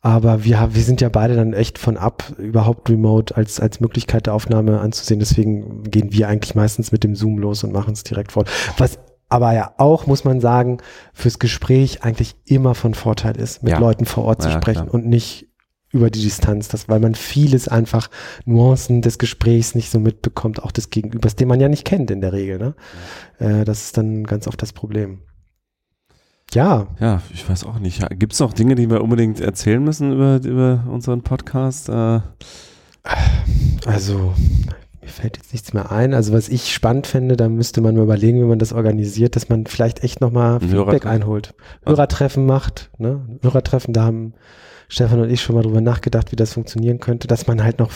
Aber wir, haben- wir sind ja beide dann echt von ab, überhaupt Remote als, als Möglichkeit der Aufnahme anzusehen. Deswegen gehen wir eigentlich meistens mit dem Zoom los und machen es direkt fort. Was aber ja auch, muss man sagen, fürs Gespräch eigentlich immer von Vorteil ist, mit Ja. Leuten vor Ort zu Ja, sprechen klar. und nicht über die Distanz, das, weil man vieles einfach Nuancen des Gesprächs nicht so mitbekommt, auch des Gegenübers, den man ja nicht kennt in der Regel. Ne? Äh, das ist dann ganz oft das Problem. Ja, Ja, ich weiß auch nicht. Gibt es noch Dinge, die wir unbedingt erzählen müssen über, über unseren Podcast? Äh, also mir fällt jetzt nichts mehr ein. Also was ich spannend fände, da müsste man mal überlegen, wie man das organisiert, dass man vielleicht echt nochmal Feedback Hörertreffen. einholt. Hörertreffen macht, ne? Hörertreffen, da haben Stefan und ich schon mal drüber nachgedacht, wie das funktionieren könnte, dass man halt noch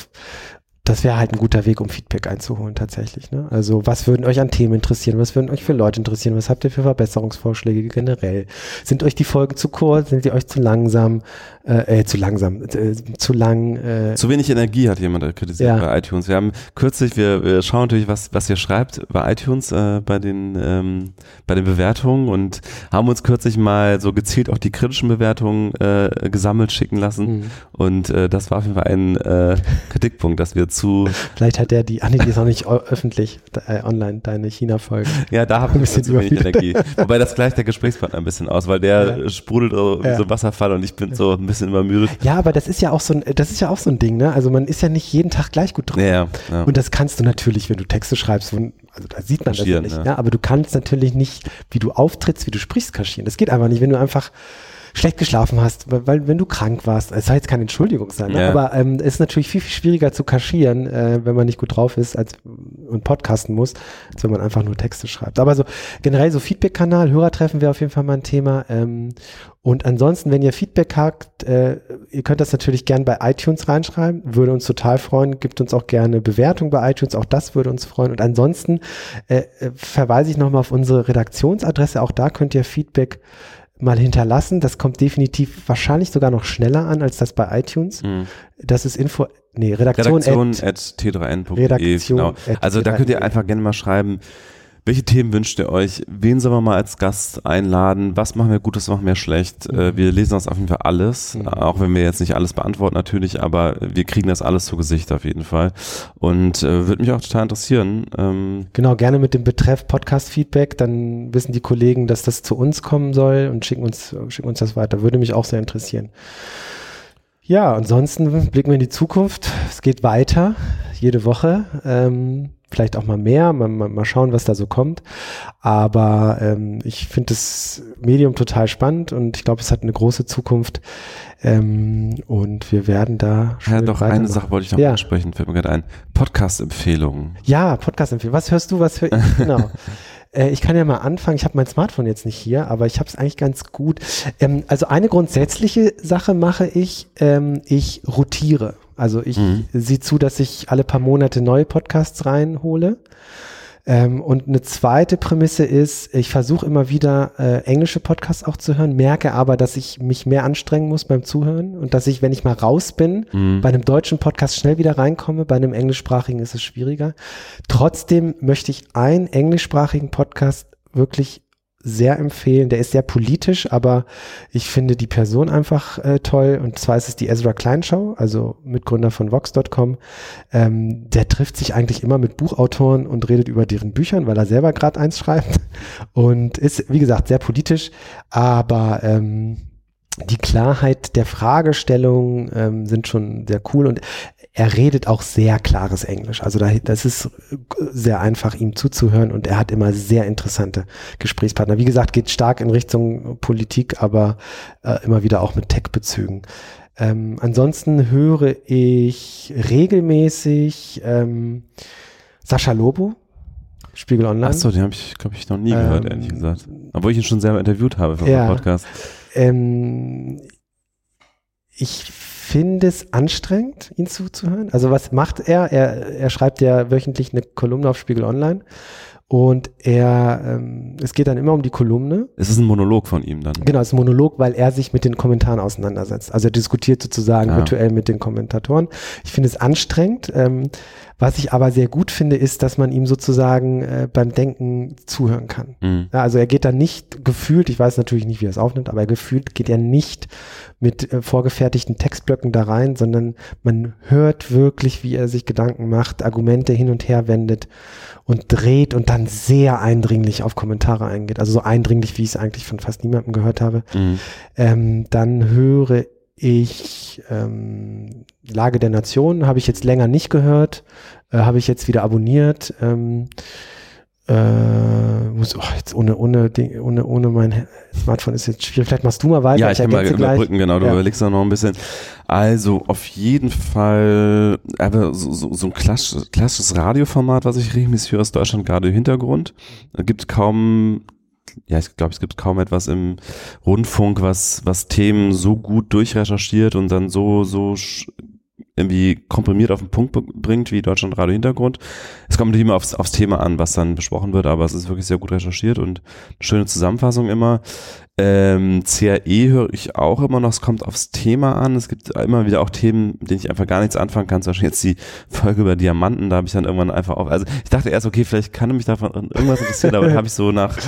das wäre halt ein guter Weg, um Feedback einzuholen tatsächlich. Ne? Also was würden euch an Themen interessieren? Was würden euch für Leute interessieren? Was habt ihr für Verbesserungsvorschläge generell? Sind euch die Folgen zu kurz? Sind die euch zu langsam? Äh, äh zu langsam, äh, zu lang? Äh, zu wenig Energie hat jemand kritisiert Ja. bei iTunes. Wir haben kürzlich, wir, wir schauen natürlich, was, was ihr schreibt bei iTunes, äh, bei den, ähm, bei den Bewertungen und haben uns kürzlich mal so gezielt auch die kritischen Bewertungen äh, gesammelt schicken lassen. mh. Und äh, das war auf jeden Fall ein äh, Kritikpunkt, dass wir zu, Vielleicht hat der die, ah nee, die ist auch nicht öffentlich, äh, online, deine China-Folge. ja, da haben Ein wir bisschen zu wenig. Energie. Wobei das gleicht der Gesprächspartner ein bisschen aus, weil der Ja. sprudelt so Ja. ein Wasserfall und ich bin so ein bisschen übermüdet. Ja, aber das ist ja auch so ein, das ist ja auch so ein Ding, ne? Also man ist ja nicht jeden Tag gleich gut drauf. Ja, ja. Und das kannst du natürlich, wenn du Texte schreibst, also da sieht man das ja Kaschieren, nicht, ja. ja. aber du kannst natürlich nicht, wie du auftrittst, wie du sprichst, kaschieren. Das geht einfach nicht, wenn du einfach schlecht geschlafen hast, weil, weil wenn du krank warst, es soll jetzt keine Entschuldigung sein, ne? Ja. aber ähm, es ist natürlich viel, viel schwieriger zu kaschieren, äh, wenn man nicht gut drauf ist als und podcasten muss, als wenn man einfach nur Texte schreibt. Aber so generell so Feedback-Kanal, Hörertreffen wäre auf jeden Fall mal ein Thema. Ähm, und ansonsten, wenn ihr Feedback habt, äh, ihr könnt das natürlich gern bei iTunes reinschreiben, würde uns total freuen. Gibt uns auch gerne Bewertung bei iTunes, auch das würde uns freuen. Und ansonsten äh, äh, verweise ich nochmal auf unsere Redaktionsadresse. Auch da könnt ihr Feedback mal hinterlassen. Das kommt definitiv wahrscheinlich sogar noch schneller an als das bei iTunes. Mhm. Das ist Info, nee, Redaktion, Redaktion at- at t3n.de. Redaktion Genau. Also da könnt ihr t3n.de. einfach gerne mal schreiben, welche Themen wünscht ihr euch? Wen sollen wir mal als Gast einladen? Was machen wir gut, was machen wir schlecht? Mhm. Äh, wir lesen das auf jeden Fall alles, Mhm. auch wenn wir jetzt nicht alles beantworten natürlich, aber wir kriegen das alles zu Gesicht auf jeden Fall. Und äh, würde mich auch total interessieren. Ähm, Genau, gerne mit dem Betreff Podcast-Feedback, dann wissen die Kollegen, dass das zu uns kommen soll und schicken uns, schicken uns das weiter. Würde mich auch sehr interessieren. Ja, ansonsten blicken wir in die Zukunft. Es geht weiter, jede Woche. Ähm, vielleicht auch mal mehr, mal, mal, mal schauen, was da so kommt. Aber ähm, ich finde das Medium total spannend und ich glaube, es hat eine große Zukunft. Ähm, und wir werden da Ja, doch, eine Sache wollte ich noch Ja. ansprechen, fällt mir gerade ein. Podcast-Empfehlungen. Ja, Podcast-Empfehlung. Was hörst du, was hör ich? Genau. Äh, Ich kann ja mal anfangen. Ich habe mein Smartphone jetzt nicht hier, aber ich habe es eigentlich ganz gut. Ähm, also eine grundsätzliche Sache mache ich. Ähm, ich rotiere. Also ich Mhm. sehe zu, dass ich alle paar Monate neue Podcasts reinhole. Ähm, und eine zweite Prämisse ist, ich versuche immer wieder äh, englische Podcasts auch zu hören, merke aber, dass ich mich mehr anstrengen muss beim Zuhören und dass ich, wenn ich mal raus bin, Mhm. bei einem deutschen Podcast schnell wieder reinkomme, bei einem englischsprachigen ist es schwieriger. Trotzdem möchte ich einen englischsprachigen Podcast wirklich sehr empfehlen. Der ist sehr politisch, aber ich finde die Person einfach äh, toll. Und zwar ist es die Ezra Klein Show, also Mitgründer von Vox.com. Ähm, der trifft sich eigentlich immer mit Buchautoren und redet über deren Büchern, weil er selber gerade eins schreibt. Und ist, wie gesagt, sehr politisch, aber ähm, die Klarheit der Fragestellung ähm, sind schon sehr cool und er redet auch sehr klares Englisch. Also da, das ist sehr einfach, ihm zuzuhören und er hat immer sehr interessante Gesprächspartner. Wie gesagt, geht stark in Richtung Politik, aber äh, immer wieder auch mit Tech-Bezügen. Ähm, ansonsten höre ich regelmäßig ähm, Sascha Lobo, Spiegel Online. Achso, den habe ich, glaube ich, noch nie gehört, Ähm, ehrlich gesagt. Obwohl ich ihn schon selber interviewt habe für Ja. Podcast. Ähm, ich finde es anstrengend, ihn zuzuhören. Also was macht er? Er, er schreibt ja wöchentlich eine Kolumne auf Spiegel Online und er, ähm, es geht dann immer um die Kolumne. Es ist ein Monolog von ihm dann. Genau, es ist ein Monolog, weil er sich mit den Kommentaren auseinandersetzt. Also er diskutiert sozusagen Ah. virtuell mit den Kommentatoren. Ich finde es anstrengend. Ähm, was ich aber sehr gut finde, ist, dass man ihm sozusagen äh, beim Denken zuhören kann. Mhm. Ja, also er geht da nicht gefühlt, ich weiß natürlich nicht, wie er es aufnimmt, aber gefühlt geht er nicht mit äh, vorgefertigten Textblöcken da rein, sondern man hört wirklich, wie er sich Gedanken macht, Argumente hin und her wendet und dreht und dann sehr eindringlich auf Kommentare eingeht. Also so eindringlich, wie ich es eigentlich von fast niemandem gehört habe. Mhm. Ähm, dann höre ich ähm, Lage der Nation, habe ich jetzt länger nicht gehört, äh, habe ich jetzt wieder abonniert. Ähm, äh, muss, oh, jetzt ohne, ohne, Ding, ohne, ohne mein Smartphone ist jetzt schwierig. Vielleicht machst du mal weiter. Ja, ich kann mal überbrücken, genau, du Ja. überlegst da noch ein bisschen. Also, auf jeden Fall, aber so, so, so ein klassisch, klassisches Radioformat, was ich regelmäßig höre, ist Deutschland gerade Hintergrund. Da gibt kaum, ja, ich glaube, es gibt kaum etwas im Rundfunk, was, was Themen so gut durchrecherchiert und dann so, so irgendwie komprimiert auf den Punkt bringt wie Deutschland Radio Hintergrund. Es kommt nicht immer aufs, aufs Thema an, was dann besprochen wird, aber es ist wirklich sehr gut recherchiert und eine schöne Zusammenfassung immer. Ähm, CRE höre ich auch immer noch, es kommt aufs Thema an. Es gibt immer wieder auch Themen, mit denen ich einfach gar nichts anfangen kann. Zum Beispiel jetzt die Folge über Diamanten, da habe ich dann irgendwann einfach auf. Also ich dachte erst, okay, vielleicht kann mich davon irgendwas interessieren, aber dann habe ich so nach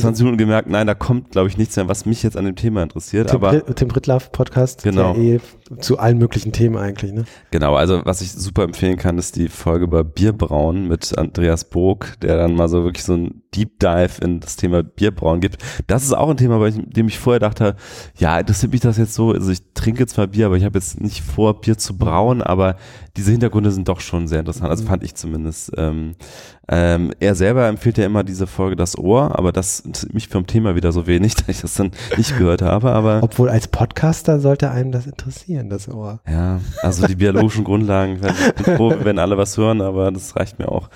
20 Minuten gemerkt, nein, da kommt, glaube ich, nichts mehr, was mich jetzt an dem Thema interessiert. Tim, aber Tim Brittlaff Podcast, Genau. der eh zu allen möglichen Themen eigentlich. Ne? Genau, also was ich super empfehlen kann, ist die Folge über Bierbrauen mit Andreas Burg, der dann mal so wirklich so ein Deep Dive in das Thema Bierbrauen gibt. Das ist auch ein Thema, bei dem ich vorher dachte, ja, interessiert mich das jetzt so, also ich trinke zwar Bier, aber ich habe jetzt nicht vor, Bier zu brauen, aber diese Hintergründe sind doch schon sehr interessant, also fand ich zumindest. Ähm, ähm, er selber empfiehlt ja immer diese Folge Das Ohr, aber das mich vom Thema wieder so wenig, dass ich das dann nicht gehört habe, aber Obwohl als Podcaster sollte einem das interessieren, das Ohr. ja, also die biologischen Grundlagen. Ich bin froh, wenn alle was hören, aber das reicht mir auch.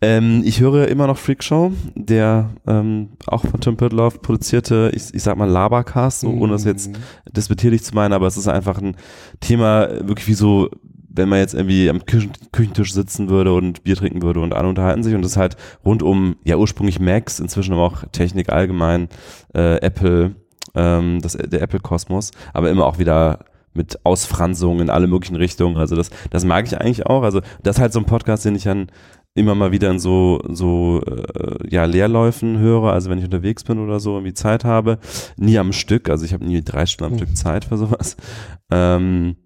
Ähm, ich höre immer noch Freak Show, der ähm, auch von Tim Pudloff produzierte, ich, ich sag mal Labercast, so, ohne das jetzt despektierlich zu meinen, aber es ist einfach ein Thema, wirklich wie so, wenn man jetzt irgendwie am Küchen, Küchentisch sitzen würde und Bier trinken würde und alle unterhalten sich und das ist halt rund um, ja ursprünglich Macs, inzwischen aber auch Technik allgemein, äh, Apple, ähm, das, der Apple-Kosmos, aber immer auch wieder mit Ausfranzungen in alle möglichen Richtungen. Also das, das mag ich eigentlich auch. Also das ist halt so ein Podcast, den ich dann immer mal wieder in so, so äh, ja, Leerläufen höre, also wenn ich unterwegs bin oder so, irgendwie Zeit habe. Nie am Stück, also ich habe nie drei Stunden am Mhm. Stück Zeit für sowas. Ähm,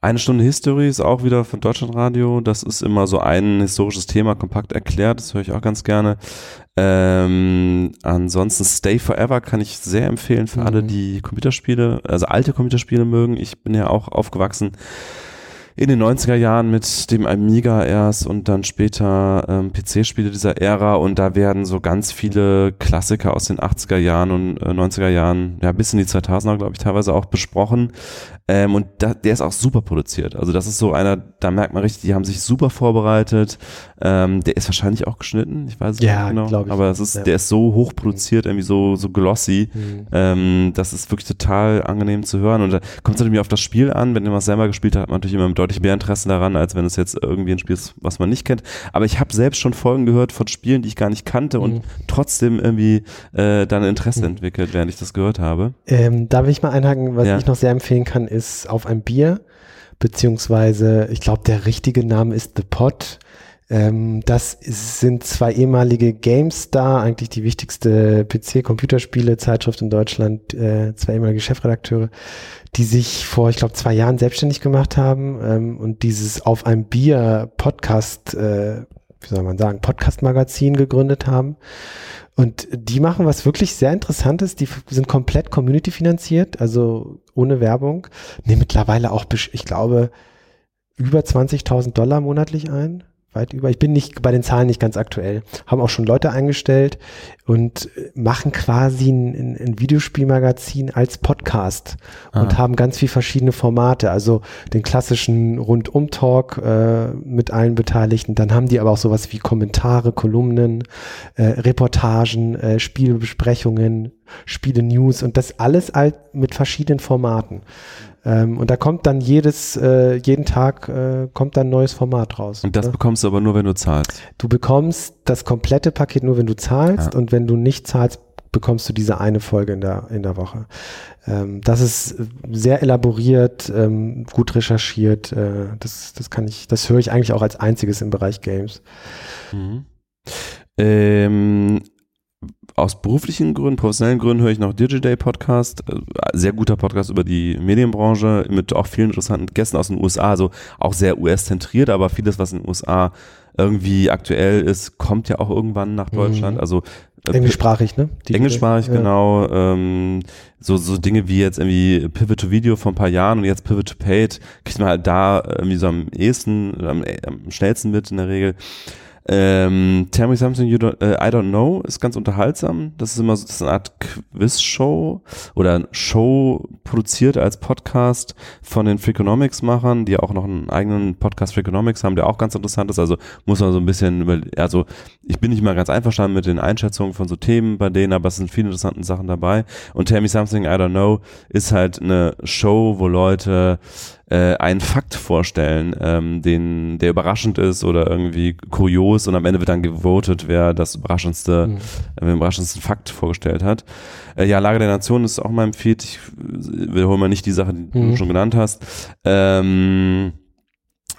eine Stunde History ist auch wieder von Deutschlandradio. Das ist immer so ein historisches Thema kompakt erklärt. Das höre ich auch ganz gerne. Ähm, ansonsten Stay Forever kann ich sehr empfehlen für Mhm. alle, die Computerspiele, also alte Computerspiele mögen. Ich bin ja auch aufgewachsen in den 90er Jahren mit dem Amiga erst und dann später ähm, PC-Spiele dieser Ära und da werden so ganz viele Klassiker aus den 80er Jahren und äh, 90er Jahren, ja bis in die 2000er glaube ich teilweise auch besprochen ähm, und da, der ist auch super produziert. Also das ist so einer, da merkt man richtig, die haben sich super vorbereitet. Ähm, der ist wahrscheinlich auch geschnitten, ich weiß es Ja, nicht genau, ich. aber es ist, Ja. der ist so hoch produziert, irgendwie so so glossy. Mhm. Ähm, das ist wirklich total angenehm zu hören. Und da kommt es natürlich auf das Spiel an. Wenn man es selber gespielt hat, hat man natürlich immer deutlich mehr Interesse daran, als wenn es jetzt irgendwie ein Spiel ist, was man nicht kennt. Aber ich habe selbst schon Folgen gehört von Spielen, die ich gar nicht kannte und Mhm. trotzdem irgendwie äh, dann Interesse Mhm. entwickelt, während ich das gehört habe. Ähm, da will ich mal einhaken, was Ja. ich noch sehr empfehlen kann, ist auf ein Bier, beziehungsweise ich glaube, der richtige Name ist The Pot. Ähm, das ist, sind zwei ehemalige GameStar, eigentlich die wichtigste PC-Computerspiele-Zeitschrift in Deutschland, äh, zwei ehemalige Chefredakteure, die sich vor, ich glaube, zwei Jahren selbstständig gemacht haben ähm, und dieses auf ein Bier Podcast, äh, wie soll man sagen, Podcast-Magazin gegründet haben. Und die machen was wirklich sehr Interessantes. Die sind komplett Community finanziert, also ohne Werbung. Nehmen mittlerweile auch, ich glaube, über 20.000 Dollar monatlich ein. Weit über. Ich bin nicht bei den Zahlen nicht ganz aktuell. Haben auch schon Leute eingestellt und machen quasi ein, ein, Videospielmagazin als Podcast und Ah. haben ganz viel verschiedene Formate. Also den klassischen Rundum-Talk äh, mit allen Beteiligten. Dann haben die aber auch sowas wie Kommentare, Kolumnen, äh, Reportagen, äh, Spielebesprechungen, Spiele-News und das alles halt mit verschiedenen Formaten. Ähm, und da kommt dann jedes, äh, jeden Tag äh, kommt dann ein neues Format raus. Und das ne? bekommst du aber nur, wenn du zahlst. Du bekommst das komplette Paket nur, wenn du zahlst Ja. und wenn du nicht zahlst, bekommst du diese eine Folge in der, in der Woche. Ähm, das ist sehr elaboriert, ähm, gut recherchiert. Äh, das, das kann ich, das höre ich eigentlich auch als einziges im Bereich Games. Mhm. Ähm, aus beruflichen Gründen, professionellen Gründen höre ich noch Digiday Podcast, äh, sehr guter Podcast über die Medienbranche mit auch vielen interessanten Gästen aus den USA, also auch sehr US-zentriert, aber vieles, was in den USA irgendwie aktuell ist, kommt ja auch irgendwann nach Deutschland. Mhm. Also äh, Englischsprachig, ne? Die- Englischsprachig, ja. genau. Ähm, so, so Dinge wie jetzt irgendwie Pivot to Video vor ein paar Jahren und jetzt Pivot to Paid kriegt man halt da irgendwie so am ehesten, am, am schnellsten mit in der Regel. Ähm, Tell Me Something You don't, äh, I Don't Know ist ganz unterhaltsam. Das ist immer so das ist eine Art Quiz-Show oder Show produziert als Podcast von den Freakonomics-Machern, die auch noch einen eigenen Podcast Freakonomics haben, der auch ganz interessant ist. Also muss man so ein bisschen über, also ich bin nicht mal ganz einverstanden mit den Einschätzungen von so Themen bei denen, aber es sind viele interessante Sachen dabei. Und Tell Me Something I Don't Know ist halt eine Show, wo Leute äh, einen Fakt vorstellen, ähm, den, der überraschend ist oder irgendwie kurios und am Ende wird dann gewotet, wer das überraschendste, Mhm. äh, den überraschendsten Fakt vorgestellt hat. Äh, ja, Lage der Nation ist auch mal empfiehlt. Ich wiederhole mal nicht die Sache, die Mhm. du schon genannt hast. Ähm,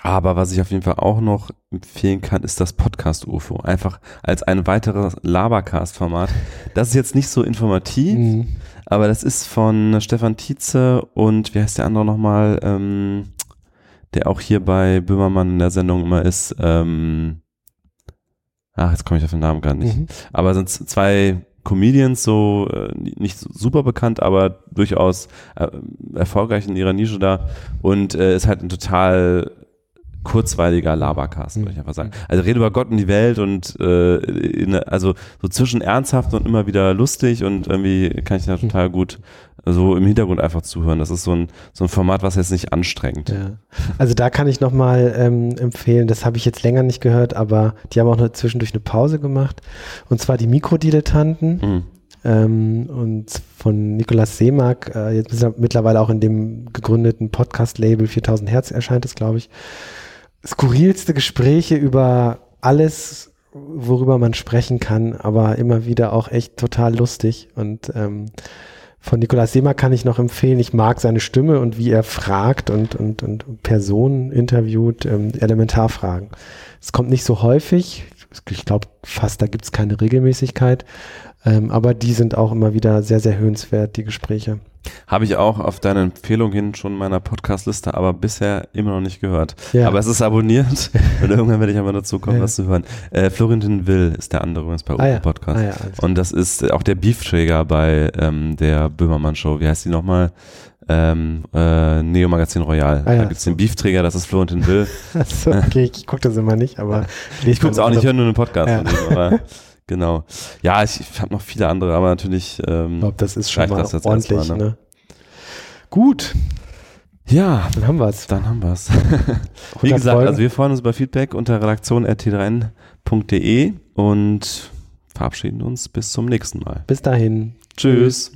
aber was ich auf jeden Fall auch noch empfehlen kann, ist das Podcast UFO. Einfach als ein weiteres Labercast-Format. Das ist jetzt nicht so informativ, Mhm. Aber das ist von Stefan Tietze und wie heißt der andere nochmal, ähm, der auch hier bei Böhmermann in der Sendung immer ist. Ähm, ach, jetzt komme ich auf den Namen gar nicht. Mhm. Aber sind zwei Comedians, so äh, nicht super bekannt, aber durchaus äh, erfolgreich in ihrer Nische da und äh, ist halt ein total kurzweiliger Labercast, würde ich einfach sagen. Also rede über Gott und die Welt und äh, in, also so zwischen ernsthaft und immer wieder lustig und irgendwie kann ich da total gut so im Hintergrund einfach zuhören. Das ist so ein, so ein Format, was jetzt nicht anstrengt. Ja. Also da kann ich nochmal ähm, empfehlen, das habe ich jetzt länger nicht gehört, aber die haben auch noch zwischendurch eine Pause gemacht. Und zwar die Mikrodilettanten Mhm. ähm, und von Nikolaus Seemack, äh, jetzt ist er mittlerweile auch in dem gegründeten Podcast-Label 4000 Hertz erscheint es, glaube ich. Skurrilste Gespräche über alles, worüber man sprechen kann, aber immer wieder auch echt total lustig und ähm, von Nikolaus Seemack kann ich noch empfehlen. Ich mag seine Stimme und wie er fragt und, und, und Personen interviewt, ähm, Elementarfragen. Es kommt nicht so häufig. Ich glaube fast, da gibt es keine Regelmäßigkeit. Ähm, aber die sind auch immer wieder sehr, sehr hörenswert, die Gespräche. Habe ich auch auf deine Empfehlung hin schon in meiner Podcast-Liste, aber bisher immer noch nicht gehört. Ja. Aber es ist abonniert und irgendwann werde ich aber dazu kommen, Ja. was zu hören. Äh, Florentin Will ist der andere übrigens bei Ah ja. Podcast. Ah Und das ist auch der Beefträger bei ähm, der Böhmermann Show. Wie heißt die nochmal? ähm, äh, Neo Magazin Royal. Ah, ja, da gibt's so. den Beefträger, das ist Florentin Will. Achso, okay, ich gucke das immer nicht, aber Ich gucke es auch nicht, ich höre nur einen Podcast Ja. von ihm, aber genau. Ja, ich, ich habe noch viele andere, aber natürlich, Ich ähm, glaube, das ist schon mal das jetzt ordentlich. erstmal, ne? ne? Gut, ja, dann haben wir es. dann haben wir's. Wie gesagt, also wir freuen uns über Feedback unter redaktion.t3n.de und verabschieden uns bis zum nächsten Mal. bis dahin. Tschüss.